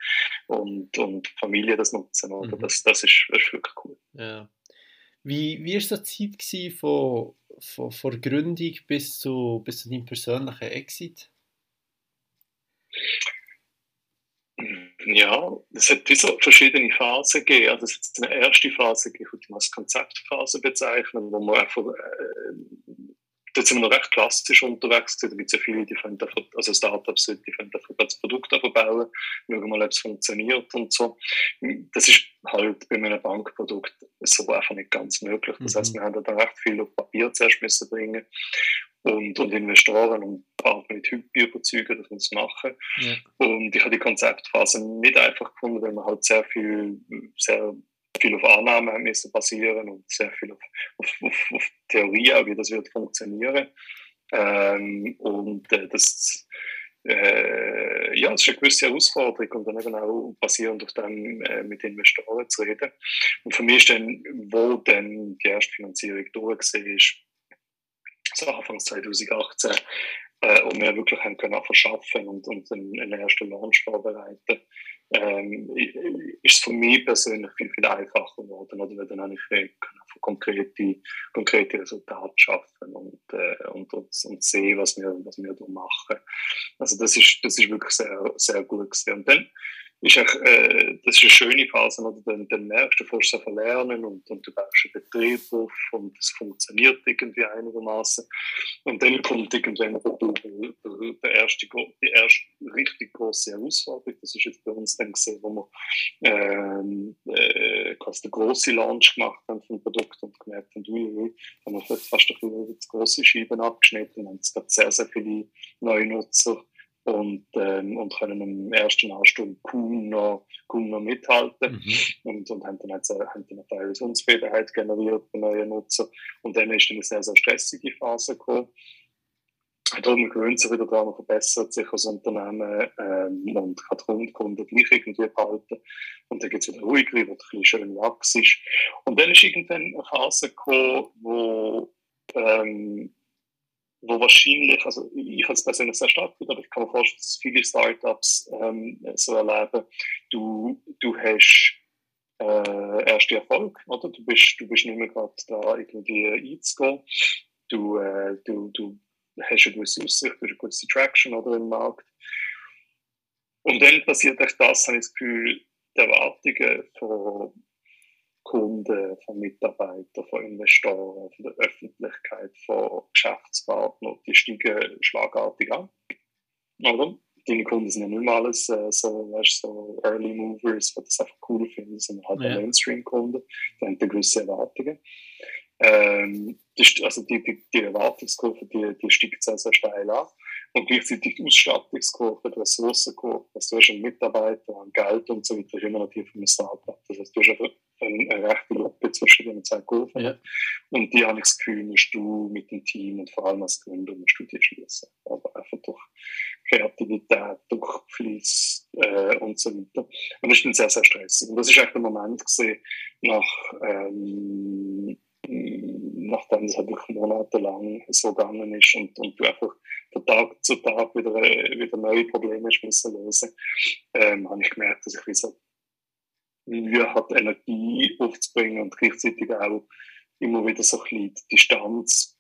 und, und Familie das nutzen. Oder? Mhm. Das, das, ist, das ist wirklich cool. Ja. Wie, wie war so die Zeit von, von, von Gründung bis zu, bis zu deinem persönlichen Exit? Ja, es hat diese verschiedene Phasen gegeben. Also es hat eine erste Phase gegeben, die man als Konzeptphase bezeichnen, wo man einfach, äh, da sind wir noch recht klassisch unterwegs. Da gibt es ja viele, die können einfach, also Startups, die können einfach das Produkt bauen, schauen mal, ob es funktioniert und so. Das ist halt bei einem Bankprodukt so einfach nicht ganz möglich. Das heißt, mhm. wir haben da recht viel auf Papier zuerst müssen bringen und, und Investoren und Partner mit Hype überzeugen, dass wir das machen. Ja. Und ich habe die Konzeptphase nicht einfach gefunden, weil wir halt sehr viel, sehr viel auf Annahmen müssen basieren und sehr viel auf, auf, auf, auf Theorie wie das wird funktionieren. Ähm, und äh, das äh, ja, es ist eine gewisse Herausforderung und dann eben auch basierend auf dem äh, mit Investoren zu reden. Und für mich ist dann, wo dann die erste Finanzierung durch war, so Anfang 2018, äh, und wir wirklich haben können verschaffen und, und einen, einen ersten Launch vorbereiten, ähm, ist es für mich persönlich viel, viel einfacher geworden, oder? dann habe ich können konkrete, konkrete Resultate schaffen und, äh, und, und, und sehen, was wir, was wir da machen. Also das ist, das ist wirklich sehr, sehr gut gewesen. Und dann ist auch, äh, das ist eine schöne Phase, oder? Dann, dann merkst du, du fährst einfach lernen und, und du baust einen Betrieb auf und es funktioniert irgendwie einigermaßen. Und dann kommt irgendwann der, erste, die erste richtig große Herausforderung. Das ist jetzt bei uns dann gesehen, wo wir ähm, äh, quasi den grossen Launch gemacht haben vom Produkt und gemerkt haben, ui, ui, haben wir fast ein bisschen große Scheiben abgeschnitten und es gab sehr, sehr viele neue Nutzer und, ähm, und können im ersten Ansturm kaum noch, kaum noch mithalten mhm. und, und haben dann, halt, haben dann teilweise Unzufriedenheit generiert bei neuen Nutzern. Und dann ist eine sehr, sehr stressige Phase gekommen. Darum gewöhnt sich wieder daran, verbessert sich als Unternehmen ähm, und kann die Kunden gleich irgendwie behalten. Und dann geht es wieder ruhiger, wird ein bisschen schön Wachs ist. Und dann ist irgendwann eine Phase gekommen, wo ähm, wo wahrscheinlich, also ich als persönlich sehr stark bin, aber ich kann mir vorstellen, dass viele Startups ähm, so erleben, du, du hast äh, erste Erfolg, oder? Du bist, du bist nicht mehr gerade da irgendwie einzugehen. Du, äh, du, du hast eine gewisse Aussicht, du hast eine gewisse Traction oder im Markt. Und dann passiert echt das, habe ich das Gefühl, die Erwartungen von Kunden, von Mitarbeitern, von Investoren, von der Öffentlichkeit, von Geschäftspartnern, die steigen schlagartig an. Oder? Deine Kunden sind ja nicht mehr alles äh, so, weißt, so Early Movers, die das einfach cool finden, sondern halt ja. Mainstream-Kunden, die haben gewisse Erwartungen. Ähm, die, also die, die, die Erwartungskurve, die, die steigt sehr, sehr steil an. Und gleichzeitig die Ausstattungskurve, die Ressourcenkurve, also du hast einen Mitarbeiter, ein Geld und so weiter, ist immer noch die von einem Startup. Das heißt, du hast einfach eine, eine rechte Lücke zwischen den zwei Kurven. Ja. Und die habe ich das Gefühl, musst du mit dem Team und vor allem als Gründer musst du die schließen. Aber einfach durch Kreativität, durch Fleiss äh, und so weiter. Und das ist dann sehr, sehr stressig. Und das ist echt der Moment gesehen, nach, ähm, nachdem es halt wirklich monatelang so gegangen ist und, und du einfach von Tag zu Tag wieder, wieder neue Probleme müssen lösen, ähm, habe ich gemerkt, dass ich wie so Mühe hat, Energie aufzubringen und gleichzeitig auch immer wieder so ein bisschen Distanz,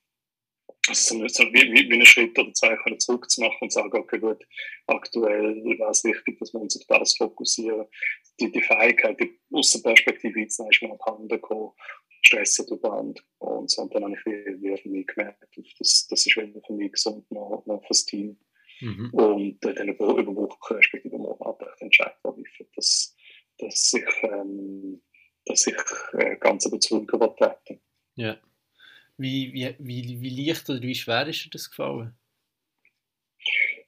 also so, wie, wie, wie einen Schritt oder zwei können zurückzumachen und sagen, okay, gut, aktuell wäre es wichtig, dass wir uns auf das fokussieren. Die, die Fähigkeit, die Außenperspektive einzunehmen, ist mir abhanden gekommen, Stress über Hand und so. Und dann habe ich wie, für mich gemerkt, das, das ist weder für mich gesund noch, noch fürs Team. Mhm. Und äh, dann über, über Wochen, respektive Monate entscheidet, wie ich das dass ich, ähm, dass ich äh, ganz überzeugt treten Ja. Wie, wie, wie, wie leicht oder wie schwer ist dir das gefallen?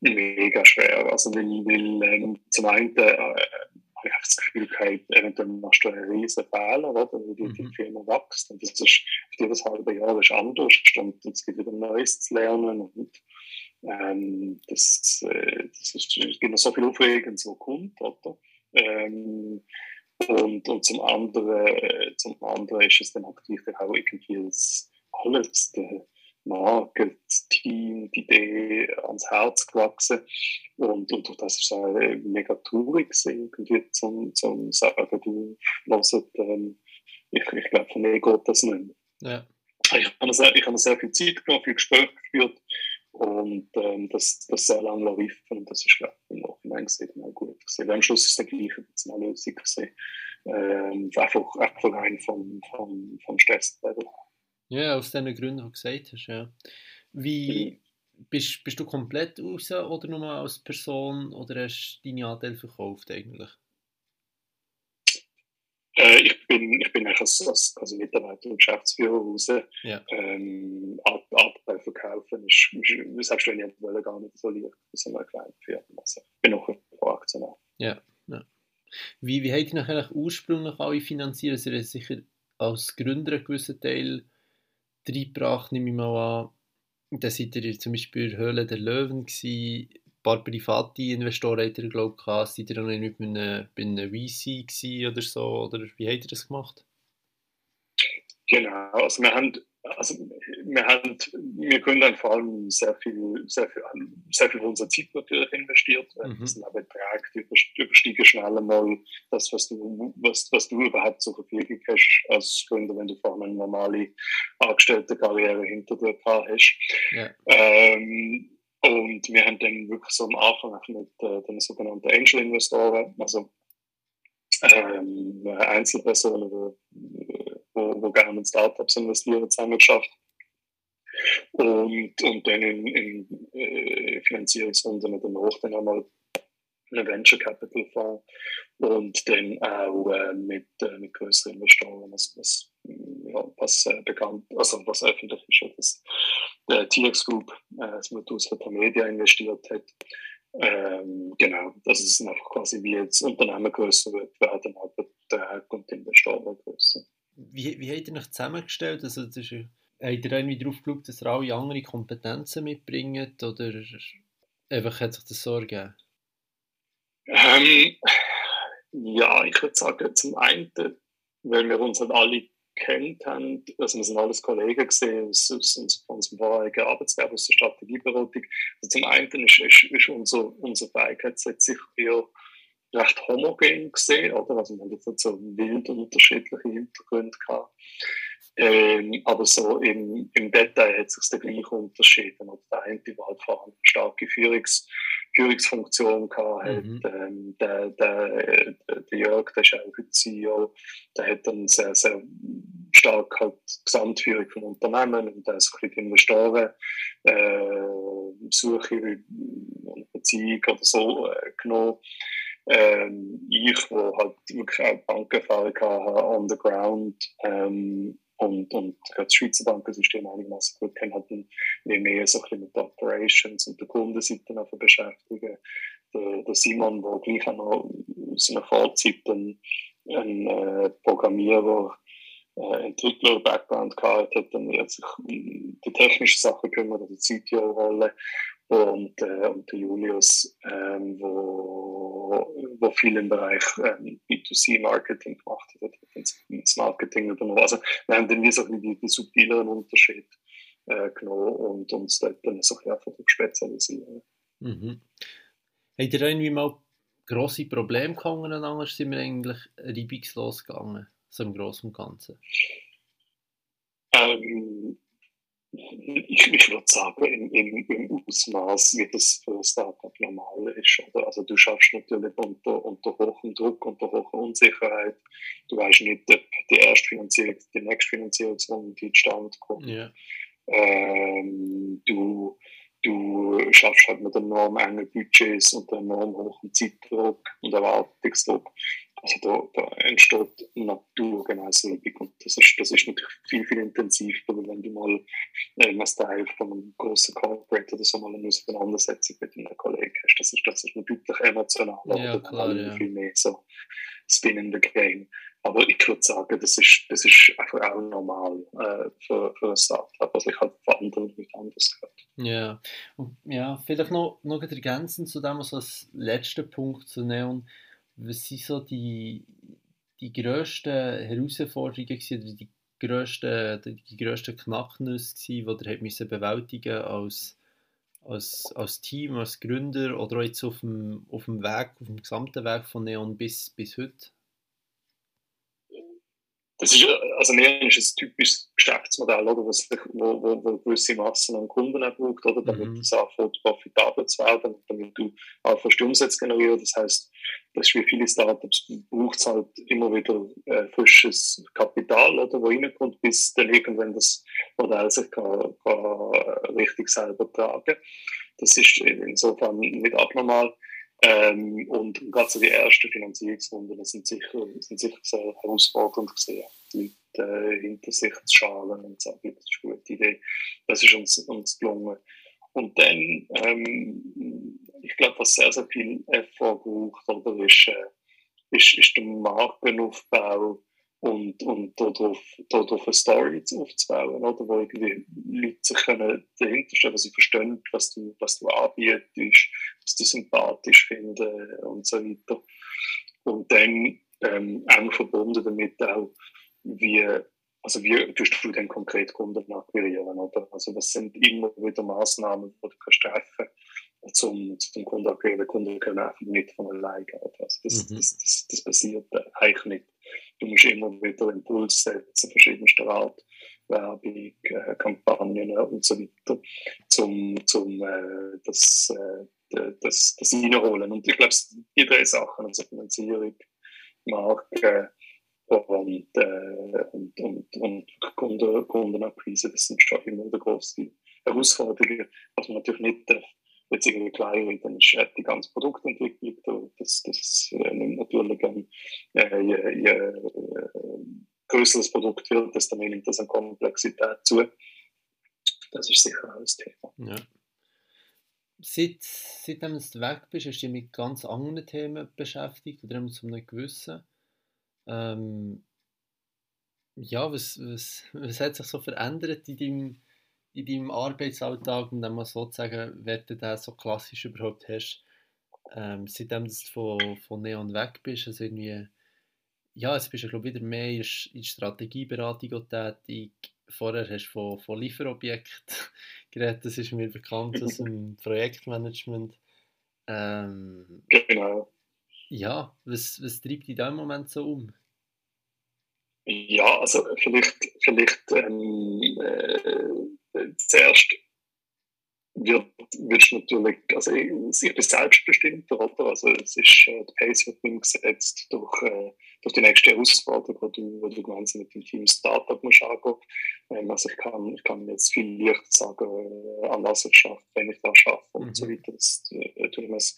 Mega schwer. Also, weil, weil ähm, zum einen äh, habe ich das Gefühl gehabt, eventuell machst du einen riesen Fehler, oder? weil die, mhm. die Firma wächst. Und das ist jedes halbe Jahr ist anders und es gibt wieder Neues zu lernen. Und Ähm, das, äh, das ist, es gibt noch so viel Aufregendes, was kommt, oder? Ähm, und, und zum anderen, äh, zum anderen ist es dann natürlich auch irgendwie das alles, der Marke, das Team, die Idee ans Herz gewachsen. Und, und durch das ist es auch mega traurig irgendwie zum, zum sagen, du hörst, ähm, ich, ich glaube, von mir geht das nicht Ja. Ich habe sehr, ich habe sehr viel Zeit genommen, viel Gespräche geführt und ähm, das, das sehr lange laufen und das ist, glaube ich, im Nachhinein gesehen auch gut gesehen. Am Schluss ist der gleiche eine Lösung gesehen. Ähm, einfach, einfach rein vom, vom, vom Stresslevel. Ja, aus den Gründen, die du gesagt hast, ja. Wie, bist, bist du komplett raus oder nur als Person oder hast du deine Anteile verkauft eigentlich? Ich bin, ich bin als, als, als Mitarbeiter und Geschäftsführer raus. Ja. Ähm, Anteil verkaufen ist, ist selbst wenn ich wollte, gar nicht so leicht so eine kleine Firma. Also, ich bin auch ein Aktionär. Ja, ja. Wie, wie habt ihr nachher ursprünglich alle finanziert? Also, ihr sicher als Gründer einen gewissen Teil reingebracht, nehme ich mal an. Dann seid ihr zum Beispiel in der Höhle der Löwen gewesen, paar private Investoren habt ihr, glaube ich. Seid ihr auch nicht bei einem, bei einem VC oder so? Oder wie habt ihr das gemacht? Genau, also wir haben, also wir haben, wir können dann vor allem sehr viel, sehr viel, sehr viel unserer Zeit natürlich investiert. Mhm. Das sind Beträge, die übersteigen schnell einmal das, was du, was, was du überhaupt zur Verfügung hast als Gründer, wenn du vor allem eine normale Angestelltenkarriere hinter dir hast. Ja. Ähm, und wir haben dann wirklich so am Anfang mit äh, den sogenannten Angel-Investoren, also ähm, Einzelpersonen, wo, wo, gerne in Startups investieren, zusammen geschafft. Und, und dann in, in äh, Finanzierungsrunden danach dann einmal einen Venture Capital Fonds und dann auch äh, mit, äh, mit größeren Investoren, was, was, ja, was äh, bekannt, also was öffentlich ist, dass der TX Group, äh, das Modus für Media investiert hat. Ähm, genau, das ist einfach quasi wie jetzt Unternehmen größer wird, werden aber der und Investoren größer. Wie, wie habt ihr euch zusammengestellt? Also, das ist, habt ihr irgendwie darauf geschaut, dass ihr alle andere Kompetenzen mitbringt oder einfach hat sich das so ergeben? Ähm, ja, ich würde sagen, zum einen, weil wir uns halt alle kennt haben, also wir sind alles Kollegen gesehen aus, aus, unserem vorherigen Arbeitsgeber aus der Strategieberatung. Also zum einen ist, ist, ist unser, unser Fähigkeitsset sicher eher recht homogen gesehen, oder? Also jetzt nicht so wild unterschiedliche Hintergründe gehabt. Ähm, aber so im, im Detail hat sich der gleiche unterschieden. Oder der eine, der halt vor allem starke Führungs, Führungsfunktion gehabt mhm. ähm, der, der, der Jörg, der ist auch CEO, der hat dann sehr, sehr stark halt Gesamtführung von Unternehmen und der ist ein bisschen Investoren, äh, Suche und Beziehung oder so äh, genommen. Ähm, ich, wo halt wirklich auch Bankerfahrung hatte, on the ground, ähm, und, und das Schweizer Bankensystem einigermaßen gut kennen, hatten wir mehr so ein bisschen mit Operations und der Kundenseite beschäftigen. Der, der Simon, der gleich auch noch aus einer Vorzeit ein, äh, Programmierer, äh, Entwickler-Background gehabt hat, dann wird sich um die technischen Sachen kümmert, also die CTO-Rolle und, äh, und der Julius, ähm, wo, wo viel im Bereich ähm, B2C-Marketing gemacht hat, ins Marketing übernommen. Also wir haben dann wie so die, die subtileren Unterschied äh, genommen und uns dort dann so ein bisschen spezialisieren. Mhm. Habt ihr irgendwie mal grosse Probleme gehabt anders sind wir eigentlich reibungslos gegangen, so im Großen und Ganzen? Ähm, ich, ich würde sagen, im, im, im Ausmaß, wie das für ein Startup normal ist. Oder? Also du schaffst natürlich unter, unter hohem Druck, unter hoher Unsicherheit. Du weißt nicht, ob die erste Finanzierung, die nächste Finanzierungsrunde zustande kommt. Yeah. Ähm, du, du schaffst halt mit enorm engen Budgets und enorm hohen Zeitdruck und Erwartungsdruck. Also da, da entsteht Natur genauso üppig und das ist, das ist natürlich viel, viel intensiver, wenn du mal äh, als Teil von einem großen Corporate oder so mal eine Auseinandersetzung mit einem Kollegen hast. Das ist, das ist deutlich emotionaler ja, klar, ja. viel mehr so Spin in the Game. Aber ich würde sagen, das ist, das ist einfach auch normal äh, für, für ein Startup. Also ich habe von anderen nicht anders gehört. Ja, und ja, vielleicht noch, noch ergänzend zu dem, also als letzter Punkt zu Neon, was sind so die, die grössten Herausforderungen gewesen, die grössten, die grössten Knacknüsse die ihr müssen bewältigen als, als, als Team, als Gründer oder auch jetzt auf dem, auf dem Weg, auf dem gesamten Weg von Neon bis, bis heute? Das ist, also Neon ist ein typisches Geschäftsmodell, oder, was, wo, wo, wo gewisse Massen an Kunden auch braucht, oder, damit mhm. es anfängt profitabel zu werden, damit du anfängst Umsatz generieren. Das heißt, das ist wie viele Startups, braucht es halt immer wieder äh, frisches Kapital, oder, wo reinkommt, bis dann irgendwann das Modell sich kann, kann richtig selber tragen. Das ist insofern nicht abnormal. Ähm, und gerade so die ersten Finanzierungsrunden sind sicher, sind sicher sehr herausfordernd gesehen. Die Leute äh, hinter sich zu schalen und zu sagen, das ist eine gute Idee. Das ist uns, uns gelungen. Und dann, ähm, ich glaube, was sehr, sehr viel Effort braucht, oder ist, äh, ist, ist der Markenaufbau und, und darauf, darauf eine Story aufzubauen, oder, wo irgendwie Leute sich können dahinter dass sie verstehen, was du, was du anbietest, was sie sympathisch finden und so weiter. Und dann ähm, eng verbunden damit auch, wie, also wie tust du dann konkret Kunden akquirieren, oder? Also das sind immer wieder Maßnahmen, die du kannst treffen zum, zum Kunden akquirieren. Kunden können einfach nicht von alleine gehen. Also das, mhm. das, das, das passiert eigentlich nicht. Du musst immer wieder Impuls setzen, verschiedenster Art, Werbung, äh, Kampagnen und so weiter, zum, zum äh, das, äh, das, das reinholen. Und ich glaube, die drei Sachen, also Finanzierung, Marke und, äh, und, und, und Kunden, Kundenakquise, das sind schon immer die grosse Herausforderungen, was man natürlich nicht jetzt irgendwie klein dann ist die ganze Produktentwicklung, das, das äh, nimmt natürlich an, äh, je, je äh, größer das Produkt wird, desto mehr nimmt das an Komplexität zu. Das ist sicher auch ein Thema. Ja. Seit, seitdem du weg bist, hast du dich mit ganz anderen Themen beschäftigt oder zu einem gewissen. Ähm, ja, was, was, was hat sich so verändert in deinem in deinem Arbeitsalltag, und dann mal sozusagen, wer du den so klassisch überhaupt hast, ähm, seitdem du von, von Neon weg bist, also irgendwie, ja, jetzt bist du, glaube ich, wieder mehr in, in Strategieberatung tätig. Vorher hast du von, von Lieferobjekten geredet, das ist mir bekannt aus dem Projektmanagement. Ähm, genau. Ja, was, was treibt dich da im Moment so um? Ja, also vielleicht, vielleicht ähm, äh, zuerst wird, wirst natürlich, also ich, bin selbstbestimmter, oder? Also es ist, äh, der Pace wird umgesetzt durch, äh, durch die nächste Herausforderung, die du, wo du gemeinsam mit dem Team Startup musst angehen. Ähm, also ich kann, ich kann jetzt viel leichter sagen, äh, an was ich schaffe, wenn ich das schaffe und mhm. so weiter. Das äh, tue ich als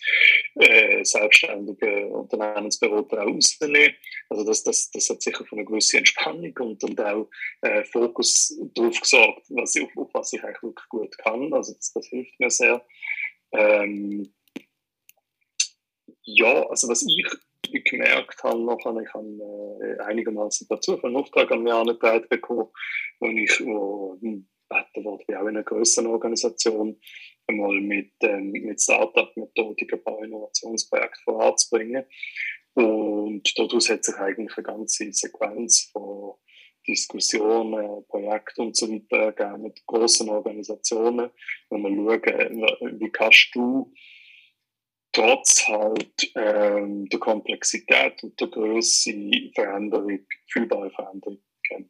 äh, selbstständige Unternehmensberater auch ausnehmen. Also das, das, das hat sicher für eine gewisse Entspannung und, und auch äh, Fokus darauf gesorgt, was ich, auf, auf was ich eigentlich wirklich gut kann. Also das, das hilft mir sehr. Ähm, ja, also was ich gemerkt habe, noch, ich habe äh, einigermaßen dazu einen Auftrag an mich angetragen bekommen, wo ich wo, hm, gebeten wurde, wie auch in einer größeren Organisation, einmal mit, ähm, mit Startup-Methodiken ein paar Innovationsprojekte voranzubringen. Und daraus hat sich eigentlich eine ganze Sequenz von Diskussionen, Projekten und so weiter ergeben mit großen Organisationen, wo man schauen, wie kannst du trotz halt ähm, der Komplexität und der Größe Veränderung, fühlbare Veränderung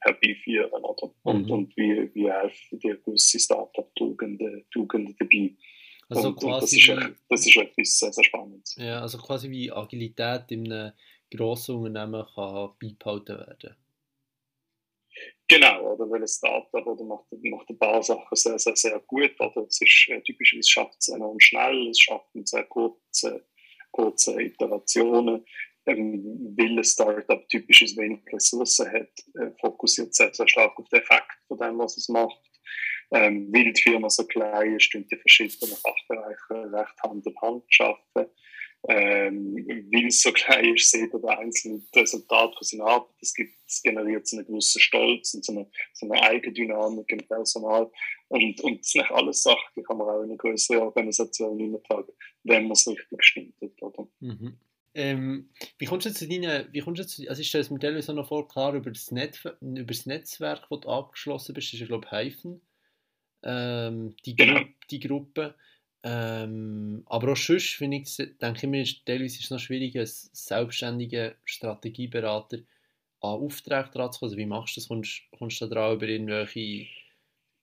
herbeiführen. Oder? Und, mhm. und wie, wie helfen dir gewisse Startup-Tugenden Tugenden dabei. Also und, quasi und das, ist, das ist etwas sehr, sehr Spannendes. Ja, also quasi wie Agilität in einem grossen Unternehmen kann beibehalten werden. Genau, oder weil ein Startup oder macht, macht ein paar Sachen sehr, sehr, sehr gut. Oder es ist äh, typischerweise schafft es enorm schnell, es schafft mit sehr kurze, kurze Iterationen. Ähm, weil ein Startup typischerweise wenig Ressourcen hat, äh, fokussiert sehr, sehr stark auf den Effekt von dem, was es macht. Ähm, weil die Firma so klein ist, und die verschiedenen Fachbereiche recht Hand in Hand arbeiten. Ähm, weil es so klein ist, sieht er das einzelne Resultat von seiner Arbeit. Es, gibt, es generiert so einen gewissen Stolz und so eine, so eine Eigendynamik im Personal. Und, und das sind alles Sachen, die kann man auch in eine größere Organisation übertragen, wenn man es richtig gestaltet. Oder? Mhm. Ähm, wie kommst du zu deinen, wie kommst du zu, also stelle es mir teilweise noch vor, klar, über das, Net, über das Netzwerk, das du abgeschlossen bist, das ist ja, glaube ich, Hyphen, ähm, die, Gru genau. die Gruppe. Ähm, aber auch sonst, finde ich, denke ich mir, teilweise ist es noch schwierig, als selbstständiger Strategieberater an Aufträge dran zu kommen. Also wie machst du das? Kommst, du da dran über irgendwelche,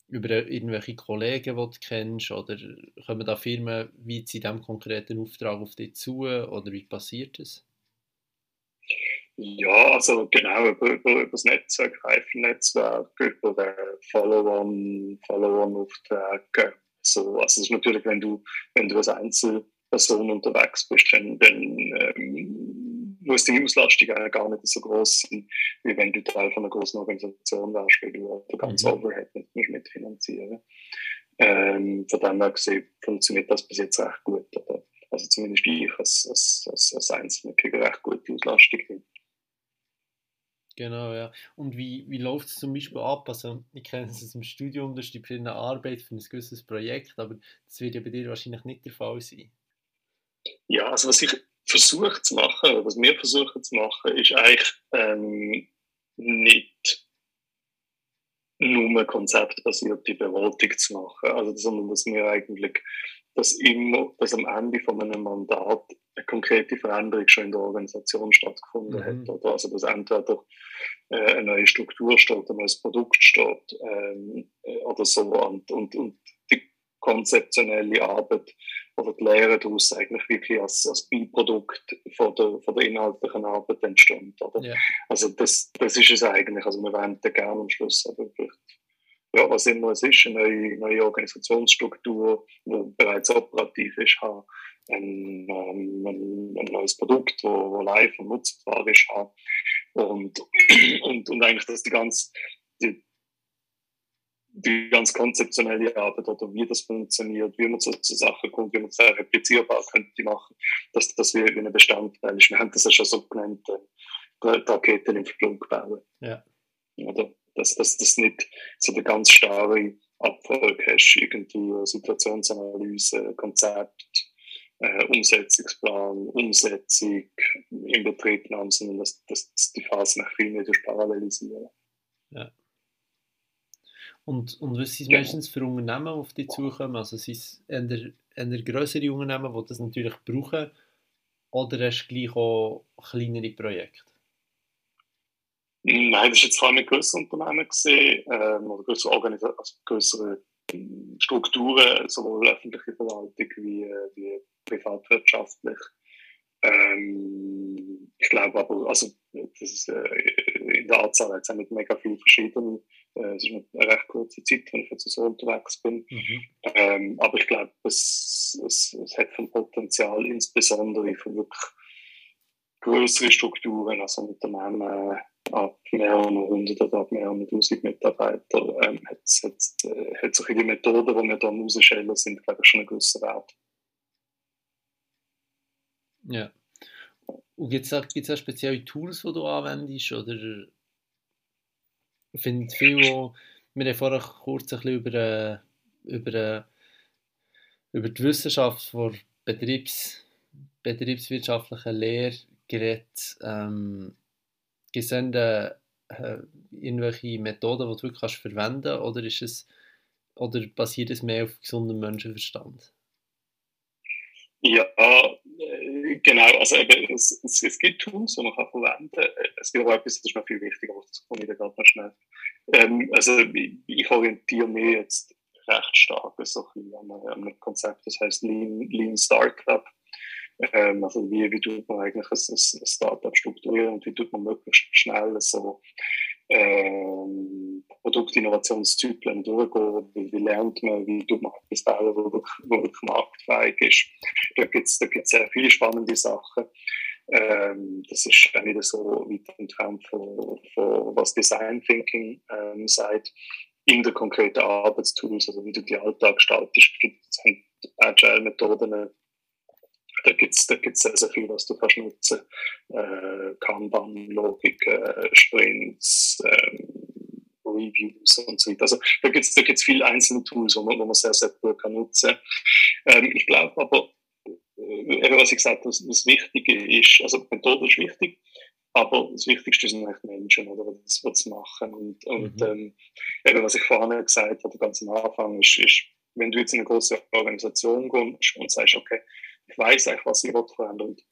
über irgendwelche Kollegen, die du kennst? Oder kommen da Firmen wie zu diesem konkreten Auftrag auf dich zu? Oder wie passiert das? Ja, also genau, über, über, über das Netzwerk, Reifennetzwerk, über Follow-on, Follow-on-Aufträge so, also es ist natürlich, wenn du, wenn du als Einzelperson unterwegs bist, dann, dann ähm, muss die Auslastung gar nicht so groß sein, wie wenn du Teil von einer großen Organisation wärst, weil du den ganzen mhm. Overhead nicht musst mitfinanzieren ähm, Von dem her gesehen funktioniert das bis jetzt recht gut. Oder? Also zumindest ich als, als, als, als Einzelner kriege recht gute Auslastung hin. Genau, ja. Und wie, wie läuft es zum Beispiel ab? Also, ich kenne es aus dem Studium, ist die eine Arbeit für ein gewisses Projekt, aber das wird ja bei dir wahrscheinlich nicht der Fall sein. Ja, also was ich versuche zu machen, was wir versuchen zu machen, ist eigentlich ähm, nicht nur konzeptbasierte Beratung zu machen, also, sondern dass wir eigentlich dass immer, dass am Ende von einem Mandat eine konkrete Veränderung schon in der Organisation stattgefunden mhm. hat. Oder? Also dass entweder äh, eine neue Struktur steht, ein neues Produkt steht ähm, äh, oder so. Und, und, und die konzeptionelle Arbeit oder die Lehre daraus eigentlich wirklich als, als Beiprodukt von der, von der inhaltlichen Arbeit entsteht. Oder? Ja. Also das, das ist es eigentlich. Also wir wollen gerne am Schluss aber ja, was immer es ist, eine neue, neue Organisationsstruktur, die bereits operativ ist, haben, ein, ein, ein, neues Produkt, das wo live und nutzbar ist, haben. Und, und, und eigentlich, dass die ganze, die, die ganz konzeptionelle Arbeit oder wie das funktioniert, wie man zu, zu Sachen kommt, wie man es replizierbar könnte machen, dass das wie ein Bestandteil ist. Wir haben das ja schon so genannt, äh, Raketen im Flug bauen. Ja. Oder? Dass das dass nicht so der ganz starre Abfolge hast, irgendwie Situationsanalyse, Konzept, äh, Umsetzungsplan, Umsetzung, Inbetriebnahme, sondern dass, dass die Phasen nach viel mehr parallelisieren. Ja. Und, und was sind genau. meistens für Unternehmen, die auf dich zukommen? Also sind es eher, eher größere Unternehmen, die das natürlich brauchen, oder hast du gleich auch kleinere Projekte? Nein, das ist jetzt vor allem ein größeres Unternehmen gesehen, ähm, oder größere, Organisa also größere ähm, Strukturen, sowohl öffentliche Verwaltung wie, äh, wie privatwirtschaftlich. Ähm, ich glaube aber, also, das ist, äh, in der Anzahl jetzt auch nicht mega viel verschieden. Äh, es ist eine recht kurze Zeit, wenn ich jetzt so unterwegs bin. Mhm. Ähm, aber ich glaube, es, es, es hat von Potenzial, insbesondere von wirklich größeren Strukturen, also Unternehmen, ab mehreren oder ab mehreren tausend Mitarbeitern ähm, hat, hat, äh, hat solche Methoden, die wir da rausstellen, sind, glaube ich, schon ein gewisser Wert. Ja. Und gibt es auch, auch spezielle Tools, die du anwendest? Oder ich finde viel, wo, wir haben vorher kurz ein über, äh, über, äh, über die Wissenschaft von Betriebs, betriebswirtschaftlichen Lehre geredet. Ähm, Gibt es äh, irgendwelche Methoden, die du wirklich verwenden kannst, oder, ist es, oder basiert es mehr auf gesundem Menschenverstand? Ja, äh, genau. Also eben, es, es, es, gibt Tools, die man kann verwenden kann. Es gibt aber etwas, das ist noch viel wichtiger, das komme ich da gerade noch schnell. Ähm, also ich, ich orientiere mich jetzt recht stark so an einem Konzept, das heißt Lean, Lean Startup. Ähm, also wie, wie tut man eigentlich ein, ein Startup strukturieren und wie tut man möglichst schnell so ähm, Produktinnovationszyklen durchgehen, wie, wie lernt man, wie tut man etwas bauen, wo wirklich, marktfähig ist. Da gibt es da gibt's sehr viele spannende Sachen. Ähm, das ist auch wieder so weit entfernt von, von was Design Thinking ähm, sagt in der konkreten Arbeitstools, also wie du die Alltag gestaltest, Agile-Methoden da gibt es da gibt's sehr, sehr viel, was du kannst nutzen. Äh, Kanban-Logik, äh, Sprints, äh, Reviews und so weiter. Also da gibt es da gibt's viele einzelne Tools, wo man, wo man sehr, sehr gut kann nutzen kann. Ähm, ich glaube aber, äh, was ich gesagt habe, das, das Wichtige ist, also Methode ist wichtig, aber das Wichtigste sind eigentlich Menschen, oder, was machen. Und, und mhm. ähm, eben, was ich vorhin gesagt habe, ganz am Anfang, ist, ist, wenn du jetzt in eine große Organisation kommst und sagst, okay, ich weiß eigentlich, was ich verändern und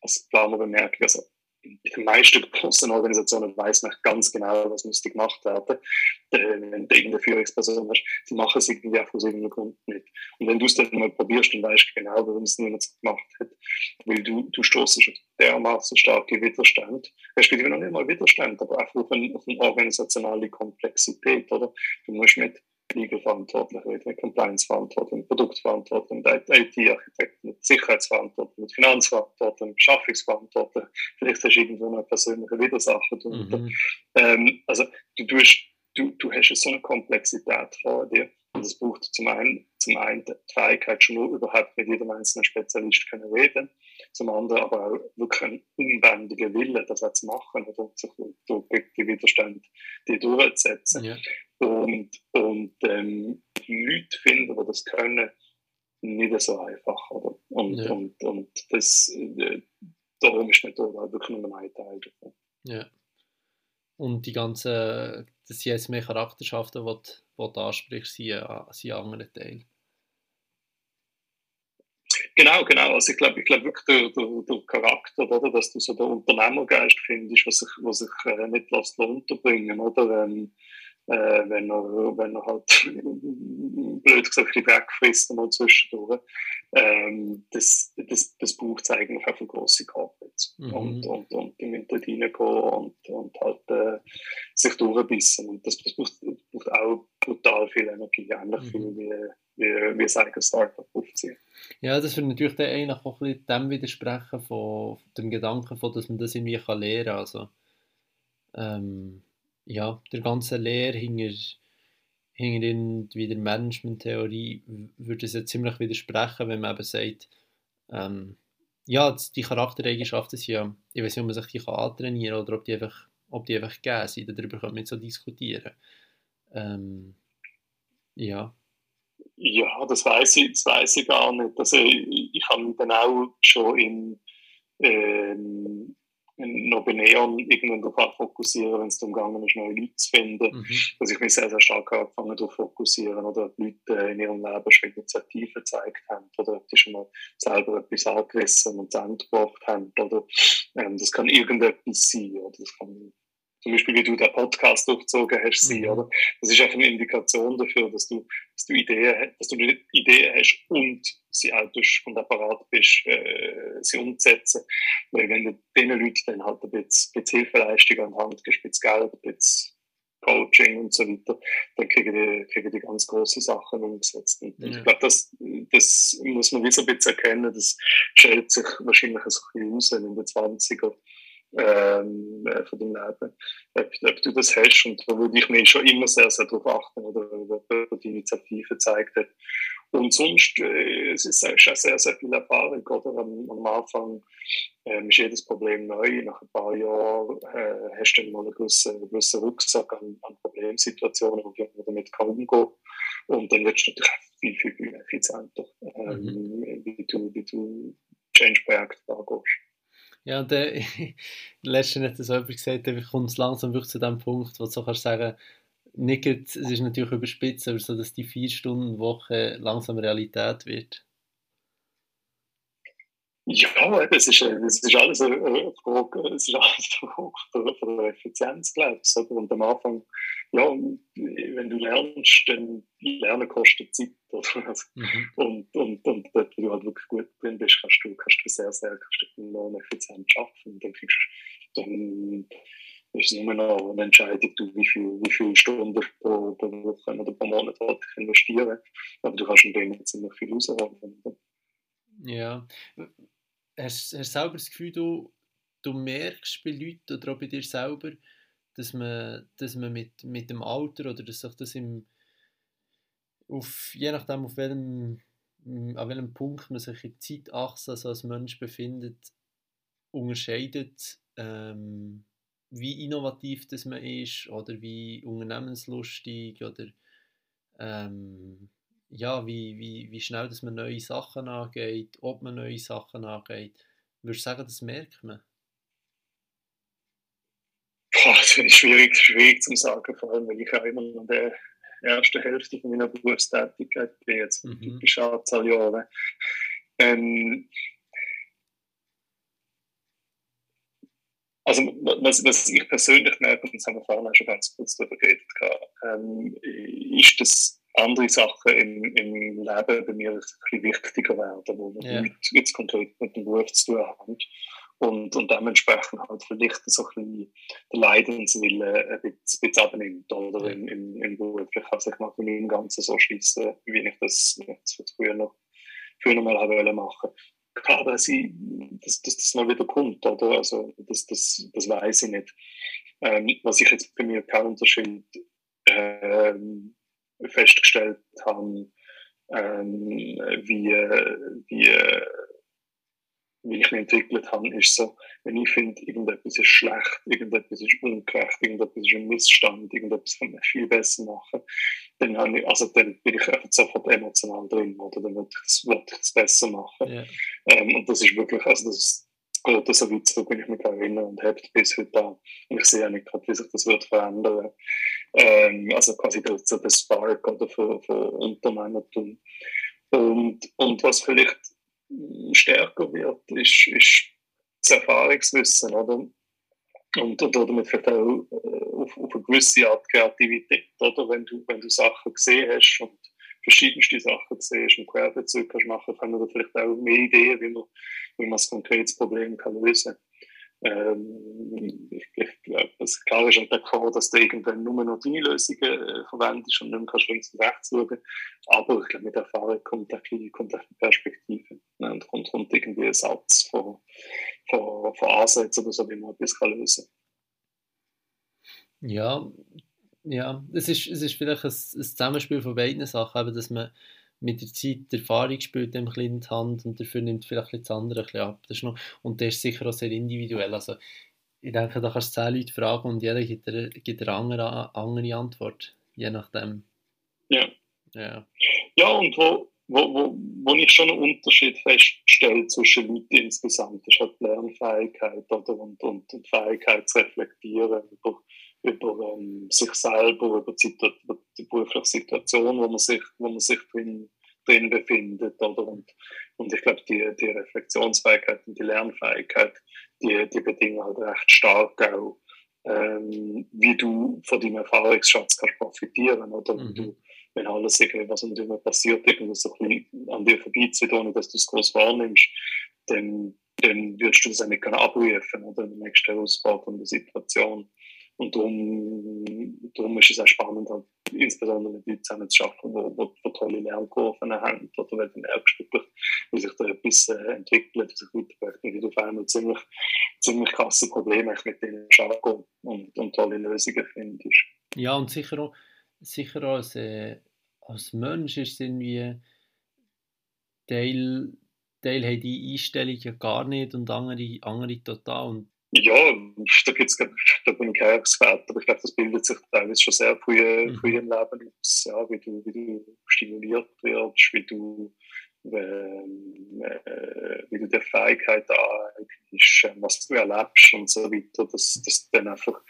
als Planer bemerke, also in den meisten großen Organisationen weiß man ganz genau, was müsste gemacht werden. Wenn du irgendeine Führungsperson hast, die machen es irgendwie auch aus irgendeinem Grund nicht. Und wenn du es dann mal probierst, dann weißt du genau, warum es niemand gemacht hat. Weil du, du stoßest auf dermaßen starke Widerstand, respektive noch nicht mal Widerstand, aber einfach auf eine, auf eine organisationale Komplexität, oder? Du musst mit Legal-Verantwortlichen, mit Compliance-Verantwortlichen, mit Produktverantwortlichen, mit IT-Architekten, mit Sicherheitsverantwortlichen, mit Finanzverantwortlichen, mit Beschaffungsverantwortlichen. Vielleicht hast du irgendwo noch persönliche Widersacher drunter. Mhm. Ähm, also du, tust, du, du hast so eine Komplexität vor dir. Und es braucht zum einen, zum einen die Fähigkeit, schon nur überhaupt mit jedem einzelnen Spezialist können reden zum anderen aber auch wirklich einen unbändigen Willen, das auch zu machen und sich gegen die Widerstände die durchzusetzen. Ja. Und, und ähm, Leute finden, die das können, nicht so einfach. Oder? Und, ja. und, und das, äh, darum ist Methode auch wirklich nur ein Teil davon. Ja. Und die ganzen, das sind jetzt mehr Charakterschaften, die, du ansprichst, sind, sind andere Teile. Genau, genau. Also ich glaube, ich glaube wirklich der, der, der Charakter, oder, dass du so den Unternehmergeist findest, was sich, was sich äh, nicht lässt unterbringen, oder? Ähm, äh, wenn, er, wenn er halt blöd gesagt ein bisschen wegfrisst mal zwischendurch. Ähm, das, das, das braucht es eigentlich auch für grosse Corporates. Mhm. Und, und, und die müssen dort reingehen und, und halt äh, sich durchbissen. Und das, das braucht, braucht auch brutal viel Energie, ähnlich mhm. viel wie, wie, wie ein eigenes Startup aufziehen. Ja, das würde natürlich dann eigentlich auch ein dem widersprechen, von dem Gedanken, von, dass man das irgendwie kann lernen kann. Also, ähm, ja, der ganze Lehre hinter, hinter der Management-Theorie würde es ja ziemlich widersprechen, wenn man eben sagt, ähm, ja, die Charaktereigenschaften sind ja, ich weiß nicht, ob man sich die kann antrainieren oder ob die einfach, ob die einfach gegeben sind, darüber wir nicht so diskutieren. Ähm, ja. Ja, das weiß ich, das weiß ich gar nicht. Also ich, ich habe mich dann auch schon in, ähm, noch bei Neon irgendwann darauf fokussieren, wenn es darum gegangen ist, neue Leute zu finden, mhm. dass ich mich sehr, sehr stark angefangen darauf fokussieren oder die Leute in ihrem Leben schon Initiativen gezeigt haben oder die schon mal selber etwas angerissen und zu Ende gebracht haben oder ähm, das kann irgendetwas sein oder das kann zum Beispiel wie du den Podcast durchgezogen hast, sein, mhm. oder? Das ist einfach eine Indikation dafür, dass du, dass du Ideen, dass du Ideen hast und sie auch durch und apparat bist, äh, sie umzusetzen. Weil wenn du diesen Leuten dann halt ein bisschen, ein bisschen Hilfeleistung an die Hand gibst, ein bisschen Geld, ein bisschen Coaching und so weiter, dann kriegen die, kriegen die ganz große Sachen umgesetzt. Und ja. ich glaube, das, das muss man wie so ein bisschen erkennen, das stellt sich wahrscheinlich ein bisschen aus, wenn in den 20er ähm, äh, von deinem Leben, ob, ob, du das hast. Und da würde ich mich schon immer sehr, sehr darauf achten, oder, ob die Initiative gezeigt hat. Und sonst äh, es ist es auch sehr, sehr viel Erfahrung. Oder? Am, am Anfang ähm, ist jedes Problem neu. Nach ein paar Jahren äh, hast du dann mal einen gewissen, einen gewissen Rucksack an, an Problemsituationen, wo du damit kann umgehen Und dann wird es natürlich viel, viel, viel effizienter, ähm, mhm. wie du, wie du Change-Projekte angehst. Ja, der, letztens hat das jemand gesagt, da kommt es langsam wirklich zu dem Punkt, wo du so kannst sagen, nicht, es ist natürlich überspitzt, aber so, dass die vier Stunden Woche langsam Realität wird. Ja, das ist, das ist alles eine Frage, es ist alles eine Frage von der Effizienz, glaube ich. Und am Anfang, ja, wenn du lernst, dann Lernen kostet Zeit. Mhm. Und, und, und dort, wo du halt wirklich gut drin bist, kannst du, kannst du sehr, sehr kannst du enorm effizient arbeiten. Und dann, kriegst, dann ist es nur noch eine Entscheidung, du, wie viele wie viel Stunden pro, pro Woche oder pro Monat investieren. Aber du kannst in dem ziemlich viel rausholen. Ja hast, du selber das Gefühl, du, du merkst bei Leuten oder auch bei dir selber, dass man, dass man mit, mit dem Alter oder dass sich das im, auf, je nachdem auf welchem, an welchem Punkt man sich in der Zeitachse also als Mensch befindet, unterscheidet, ähm, wie innovativ das man ist oder wie unternehmenslustig oder ähm, ja, wie, wie, wie schnell dass man neue Sachen angeht, ob man neue Sachen angeht. Würdest du sagen, das merkt man? Boah, das finde ich schwierig, schwierig zu sagen, vor allem, weil ich auch immer in der ersten Hälfte von meiner Berufstätigkeit bin, jetzt mhm. typische Anzahl Jahre. Ähm, also was, was ich persönlich merke, und das haben wir vorhin auch schon ganz kurz darüber geredet, ähm, ist, dass andere Sachen im, im Leben bei mir ein bisschen wichtiger werden, wo wir yeah. jetzt konkret mit dem Beruf zu tun haben. Und, und dementsprechend halt vielleicht so ein bisschen der Leidenswille ein bisschen, bisschen abnimmt, oder im, im, im Beruf. Ich kann sich mal von dem Ganzen so schließen, wie ich das jetzt früher noch, früher noch mal habe machen Klar, dass, ich, dass, dass das mal wieder kommt, oder? Also, das, das, das weiß ich nicht. Ähm, was ich jetzt bei mir keinen Unterschied ähm, festgestellt habe, ähm, wie, wie, wie ich mich entwickelt habe, ist so, wenn ich finde, irgendetwas ist schlecht, irgendetwas ist ungerecht, irgendetwas ist ein Missstand, irgendetwas kann man viel besser machen, dann, habe ich, also dann bin ich einfach sofort emotional drin, oder dann will ich das, will ich das besser machen. Yeah. Ähm, und das ist wirklich, also das, geht so weit zurück, wenn ich mich erinnere und habe bis heute an. Und ich sehe nicht gerade, wie sich das wird verändern. Ähm, also quasi der, so Spark oder von, von Unternehmertum. Und, und was vielleicht stärker wird, ist, ist das Erfahrungswissen, oder? Und, und damit vielleicht auch äh, auf, auf eine gewisse Art Kreativität, oder? Wenn du, wenn du Sachen gesehen hast und verschiedenste Sachen siehst und Querbezüge kannst machen, kann man vielleicht auch mehr Ideen, wie man, wie man ein konkretes Problem kann lösen kann. Ähm, klar ist halt der dass du irgendwann nur noch deine Lösungen äh, verwendest und nicht mehr links und rechts schauen Aber ich glaube, mit Erfahrung kommt auch, kommt auch eine Perspektive ne? und kommt, kommt irgendwie ein Satz von, von, von Ansätzen oder so, wie man etwas lösen kann. Ja, ja, es ist, es ist vielleicht ein, ein Zusammenspiel von beiden Sachen, eben, dass man mit der Zeit die Erfahrung spielt dem Kind in die Hand und dafür nimmt vielleicht das andere ein ab. Das ist noch, und der ist sicher auch sehr individuell. Also, ich denke, da kannst du zehn Leute fragen und jeder gibt eine, gibt eine andere, andere Antwort, je nachdem. Ja. Ja, ja und wo, wo, wo, wo ich schon einen Unterschied feststelle zwischen Leuten insgesamt, ist halt die Lernfähigkeit oder, und, und die Fähigkeit zu reflektieren über über ähm, sich selber, über die, über die berufliche Situation, wo man sich, wo man sich drin, drin befindet. Oder? Und, und ich glaube, die, die Reflexionsfähigkeit und die Lernfähigkeit, die, die bedingen halt recht stark auch, ähm, wie du von deinem Erfahrungsschatz kannst profitieren oder mhm. du, wenn alles irgendwie, was um dich passiert, irgendwie so ein bisschen an dir vorbeizieht, ohne dass du es groß wahrnimmst, dann, dann würdest du das auch nicht abrufen oder in der nächsten herausfordernden Situation. Und darum, darum ist es auch spannend, halt, insbesondere mit Leuten zusammen zu arbeiten, die, die, tolle Lernkurven haben. Oder wenn merkst, wirklich, wie sich da etwas äh, entwickelt, wie sich weiterbringt und auf einmal ziemlich, ziemlich krasse Probleme mit denen arbeiten und, und tolle Lösungen findest. Ja, und sicher auch, sicher auch als, äh, als Mensch ist es irgendwie Teil, Teil haben die Einstellungen gar nicht und andere, andere total. Und ja, da, gibt's, da bin ich kein Experte, aber ich glaube, das bildet sich teilweise schon sehr früh, mhm. früh im Leben aus, ja, wie, du, wie du stimuliert wirst, wie du, ähm, äh, wie du die Fähigkeit aneignest, äh, was du erlebst und so weiter, dass, dass dann einfach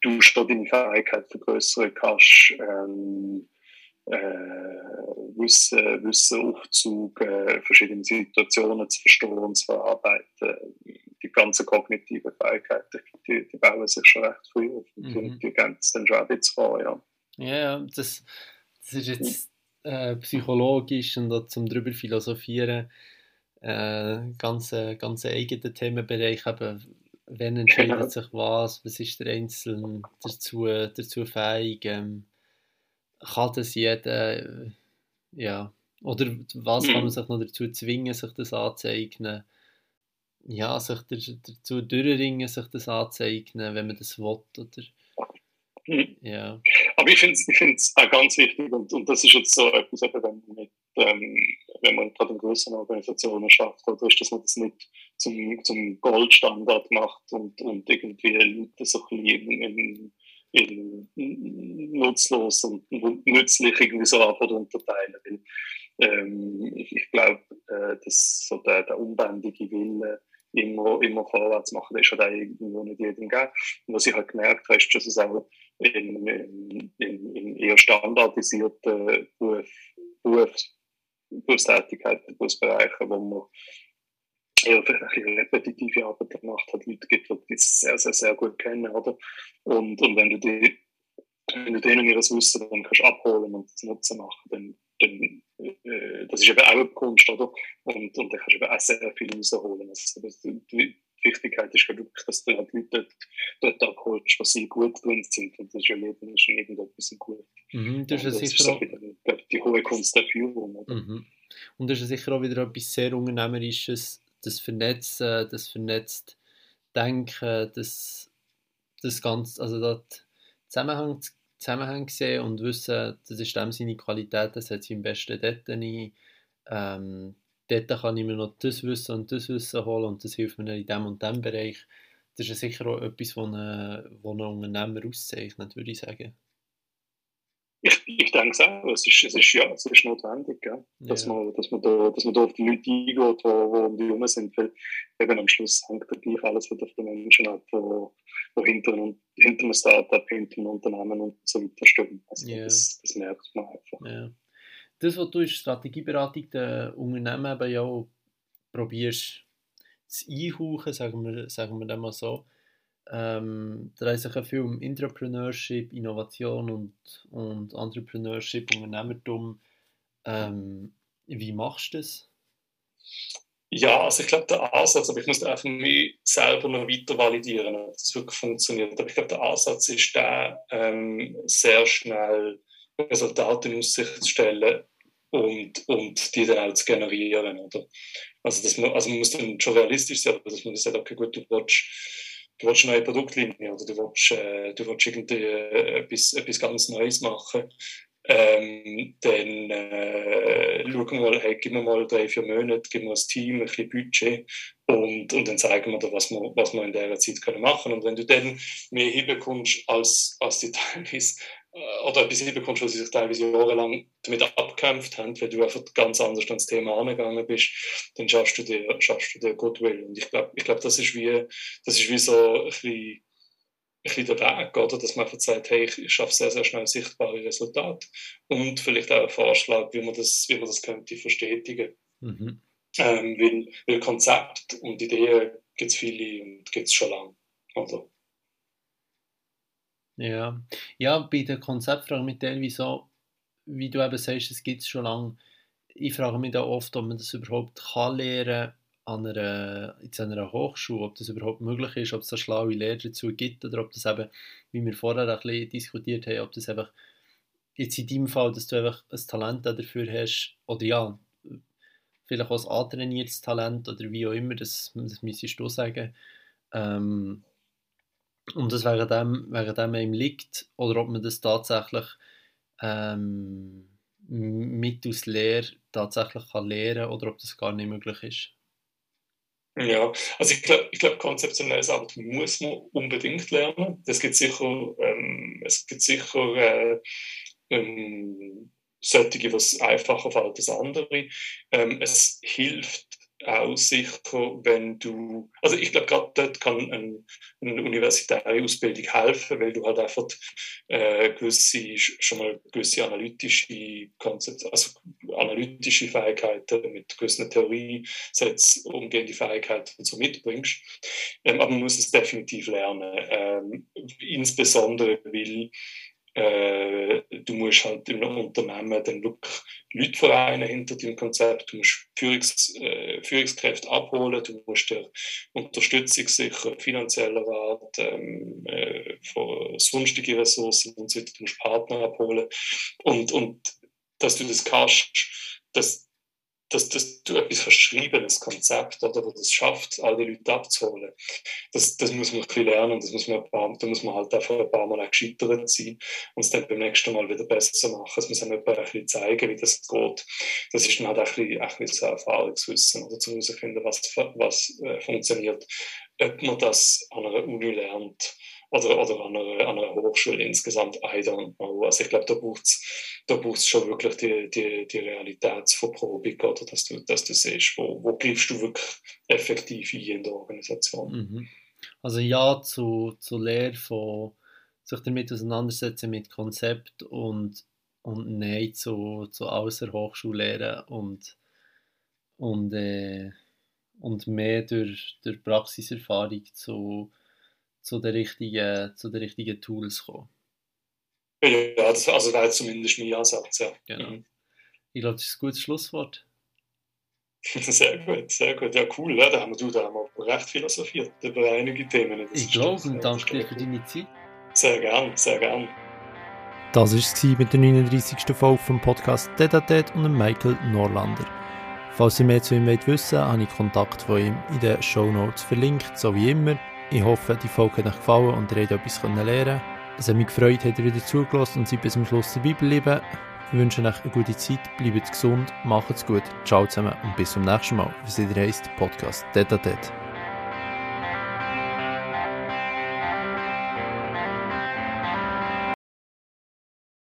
du schon deine Fähigkeit vergrößern kannst, ähm, äh, Wissen, Wissen aufzug, verschiedene Situationen zu verstehen und zu verarbeiten, die ganzen kognitiven Fähigkeiten, die, die bauen sich schon recht früh auf und mhm. die gehen dann schon ein bisschen vor, ja. Ja, das, das ist jetzt äh, psychologisch und auch zum drüber philosophieren äh, ganz, äh, ganz eigener Themenbereich, eben, wenn entscheidet genau. sich was, was ist der Einzelne dazu, dazu fähig, ähm, kann das jeder, äh, ja, oder was kann man mhm. sich noch dazu zwingen, sich das anzueignen, ja, sich dazu durchringen, sich das anzueignen, wenn man das will, oder? Mhm. Ja. Aber ich finde es ich auch ganz wichtig, und, und das ist jetzt so etwas, wenn man mit, ähm, wenn man gerade in größeren Organisationen schafft, oder ist, dass man das nicht zum, zum Goldstandard macht und, und irgendwie Leute so ein bisschen in, in, in nutzlos und nützlich irgendwie so einfach unterteilen. Weil, ähm, ich, ich glaube, äh, dass so der, der unbändige Wille immer, immer vorwärts machen, das ist halt irgendwo nicht jedem gegeben. Was ich halt gemerkt habe, ist, dass es auch in, in, in, eher standardisierten Beruf, Berufs, Berufstätigkeiten, Berufsbereichen, wo man eher vielleicht repetitive Arbeit gemacht hat, Leute gibt, die das sehr, sehr, sehr gut kennen, oder? Und, und wenn du die wenn du denen ihres Wissen dann kannst abholen und das Nutzen machen, dann, dann äh, das ist eben auch eine Kunst, oder? Und, und dann kannst du eben auch sehr viel rausholen. Also, die Wichtigkeit ist wirklich, dass du halt Leute dort, dort abholst, was sie gut drin sind. Und das ist ja jedem ist irgendetwas gut. Mhm, das, ist, das ist auch wieder die hohe Kunst der Führung. Oder? Mhm. Und das ist sicher auch wieder etwas sehr Unternehmerisches, das Vernetzen, das vernetzt Denken, das, das Ganze, also das Zusammenhang, Zusammenhang sehen und wissen, das ist dem seine Qualität, das hat sie im besten dort ein. Ähm, dort kann ich mir noch das Wissen und das Wissen holen und das hilft mir in dem und dem Bereich. Das ist sicher auch etwas, was was ein Unternehmer auszeichnet, würde ich sagen. Ich, ich denke es auch. Es ist, es ist, ja, es ist notwendig, gell? Dass, ja. man, dass, man da, dass man da auf die Leute eingeht, die, die um die herum sind. Weil eben am Schluss hängt da gleich alles wieder auf den Menschen ab, die hinter, hinter einem Startup, hinter einem Unternehmen und so weiter stehen. Also yeah. das, das merkt man einfach. Yeah. Das, was du in Strategieberatung der Unternehmen eben ja probierst zu einhauchen, sagen wir, sagen wir dann mal so, ähm, da ist ja viel um Entrepreneurship, Innovation und, und Entrepreneurship, Unternehmertum. Ähm, wie machst du das? Ja, also ich glaube, der Ansatz, aber ich muss einfach mich selber noch weiter validieren, ob das wirklich funktioniert. Aber ich glaube, der Ansatz ist der, ähm, sehr schnell Resultate in Aussicht zu stellen und, und die dann auch zu generieren. Oder? Also, dass man, also man muss dann schon realistisch sein, aber dass man sagt, okay, gut, du willst, du willst eine neue Produktlinie oder du willst, äh, du willst irgendwie äh, etwas, etwas ganz Neues machen ähm, dann äh, schauen wir mal, hey, gib mir mal drei, vier Monate, gib mir ein Team, ein bisschen Budget und, und dann zeigen wir dir, was wir, was wir in dieser Zeit können machen. Und wenn du dann mehr hinbekommst, als, als die teilweise, äh, oder etwas hinbekommst, was sie sich teilweise jahrelang damit abgekämpft haben, weil du einfach ganz anders ans Thema angegangen bist, dann schaffst du dir, schaffst du dir Goodwill. Und ich glaube, ich glaub, das, ist wie, das ist wie so ein bisschen ein bisschen der Weg, oder? dass man einfach sagt, hey, ich schaffe sehr, sehr schnell sichtbare Resultate und vielleicht auch einen Vorschlag, wie man das, wie man das könnte verstetigen. Mhm. Ähm, weil, weil Konzept und Ideen gibt es viele und gibt es schon lange. Oder? Ja. ja, bei der Konzeptfrage mit der, wieso, wie du eben sagst, es gibt es schon lange, ich frage mich da oft, ob man das überhaupt kann lernen an einer, jetzt einer Hochschule, ob das überhaupt möglich ist, ob es da schlaue Lehrer dazu gibt oder ob das eben, wie wir vorher ein bisschen diskutiert haben, ob das einfach jetzt in deinem Fall, dass du einfach ein Talent dafür hast oder ja, vielleicht auch ein antrainiertes Talent oder wie auch immer, das, das müsstest du sagen. Ähm, und das wegen dem, wegen dem einem liegt oder ob man das tatsächlich ähm, mit aus Lehre tatsächlich kann lernen oder ob das gar nicht möglich ist. Ja, also ich glaube, ich glaub, konzeptionelles Arbeit muss man unbedingt lernen. Es gibt sicher, ähm, es gibt sicher äh, ähm, solche, es einfacher fällt als andere. Ähm, es hilft auch sicher, wenn du, also ich glaube, gerade dort kann ein, eine universitäre Ausbildung helfen, weil du halt einfach äh, gewisse, schon mal gewisse analytische Konzepte, also analytische Fähigkeiten mit gewissen Theoriesätzen, umgehende Fähigkeiten so mitbringst. Ähm, aber man muss es definitiv lernen, ähm, insbesondere weil äh, du musst halt im Unternehmen dann wirklich Leute vereinen hinter dem Konzept, du musst Führungs, äh, Führungskräfte abholen, du musst dir Unterstützung sicher, finanzieller Rat, ähm, äh, von sonstigen Ressourcen und so weiter, du musst Partner abholen. Und, und dass du das kannst, das, dass, dass du etwas ein Konzept, oder, das schafft, all die Leute abzuholen. Das, das muss man ein bisschen lernen, das muss man, paar, da muss man halt einfach ein paar Mal auch gescheitert sein und es dann beim nächsten Mal wieder besser machen. Es muss einem ein bisschen zeigen, wie das geht. Das ist dann halt ein bisschen, ein bisschen so Erfahrungswissen, oder zu herausfinden, was, was äh, funktioniert. Ob man das an einer Uni lernt, oder, oder an, einer, an einer Hochschule insgesamt, I. Also ich glaube, da braucht es da schon wirklich die, die, die Realitätsverprobung, oder dass du, dass du siehst, wo, wo greifst du wirklich effektiv ein in der Organisation. Mhm. Also ja zu, zu Lehre von sich damit auseinandersetzen mit Konzept und, und Nein zu, zu Außerhochschullehre und, und, äh, und mehr durch, durch Praxiserfahrung zu zu den richtigen, zu den richtigen Tools kommen. Ja, das also wäre zumindest mein Ansatz, ja. Genau. Mhm. Ich glaube, das ist ein gutes Schlusswort. Sehr gut, sehr gut. Ja, cool. Ja, da haben wir, da haben wir recht philosophiert über einige Themen. Das ich glaube und danke dir für deine Zeit. Sehr gern, sehr gern. Das war es mit der 39. Folge vom Podcast Dedatet und Michael Norlander. Falls ihr mehr zu ihm wollt wissen wollt, habe ich Kontakt von ihm in den Show Notes verlinkt, so wie immer. Ich hoffe, die Folge hat euch gefallen und ihr habt etwas lernen Es hat mich gefreut, habt ihr wieder zugelassen und seid bis zum Schluss dabei geblieben. Ich wünsche euch eine gute Zeit, bleibt gesund, macht's gut, ciao zusammen und bis zum nächsten Mal, wie es wieder heisst, Podcast Tete Tete.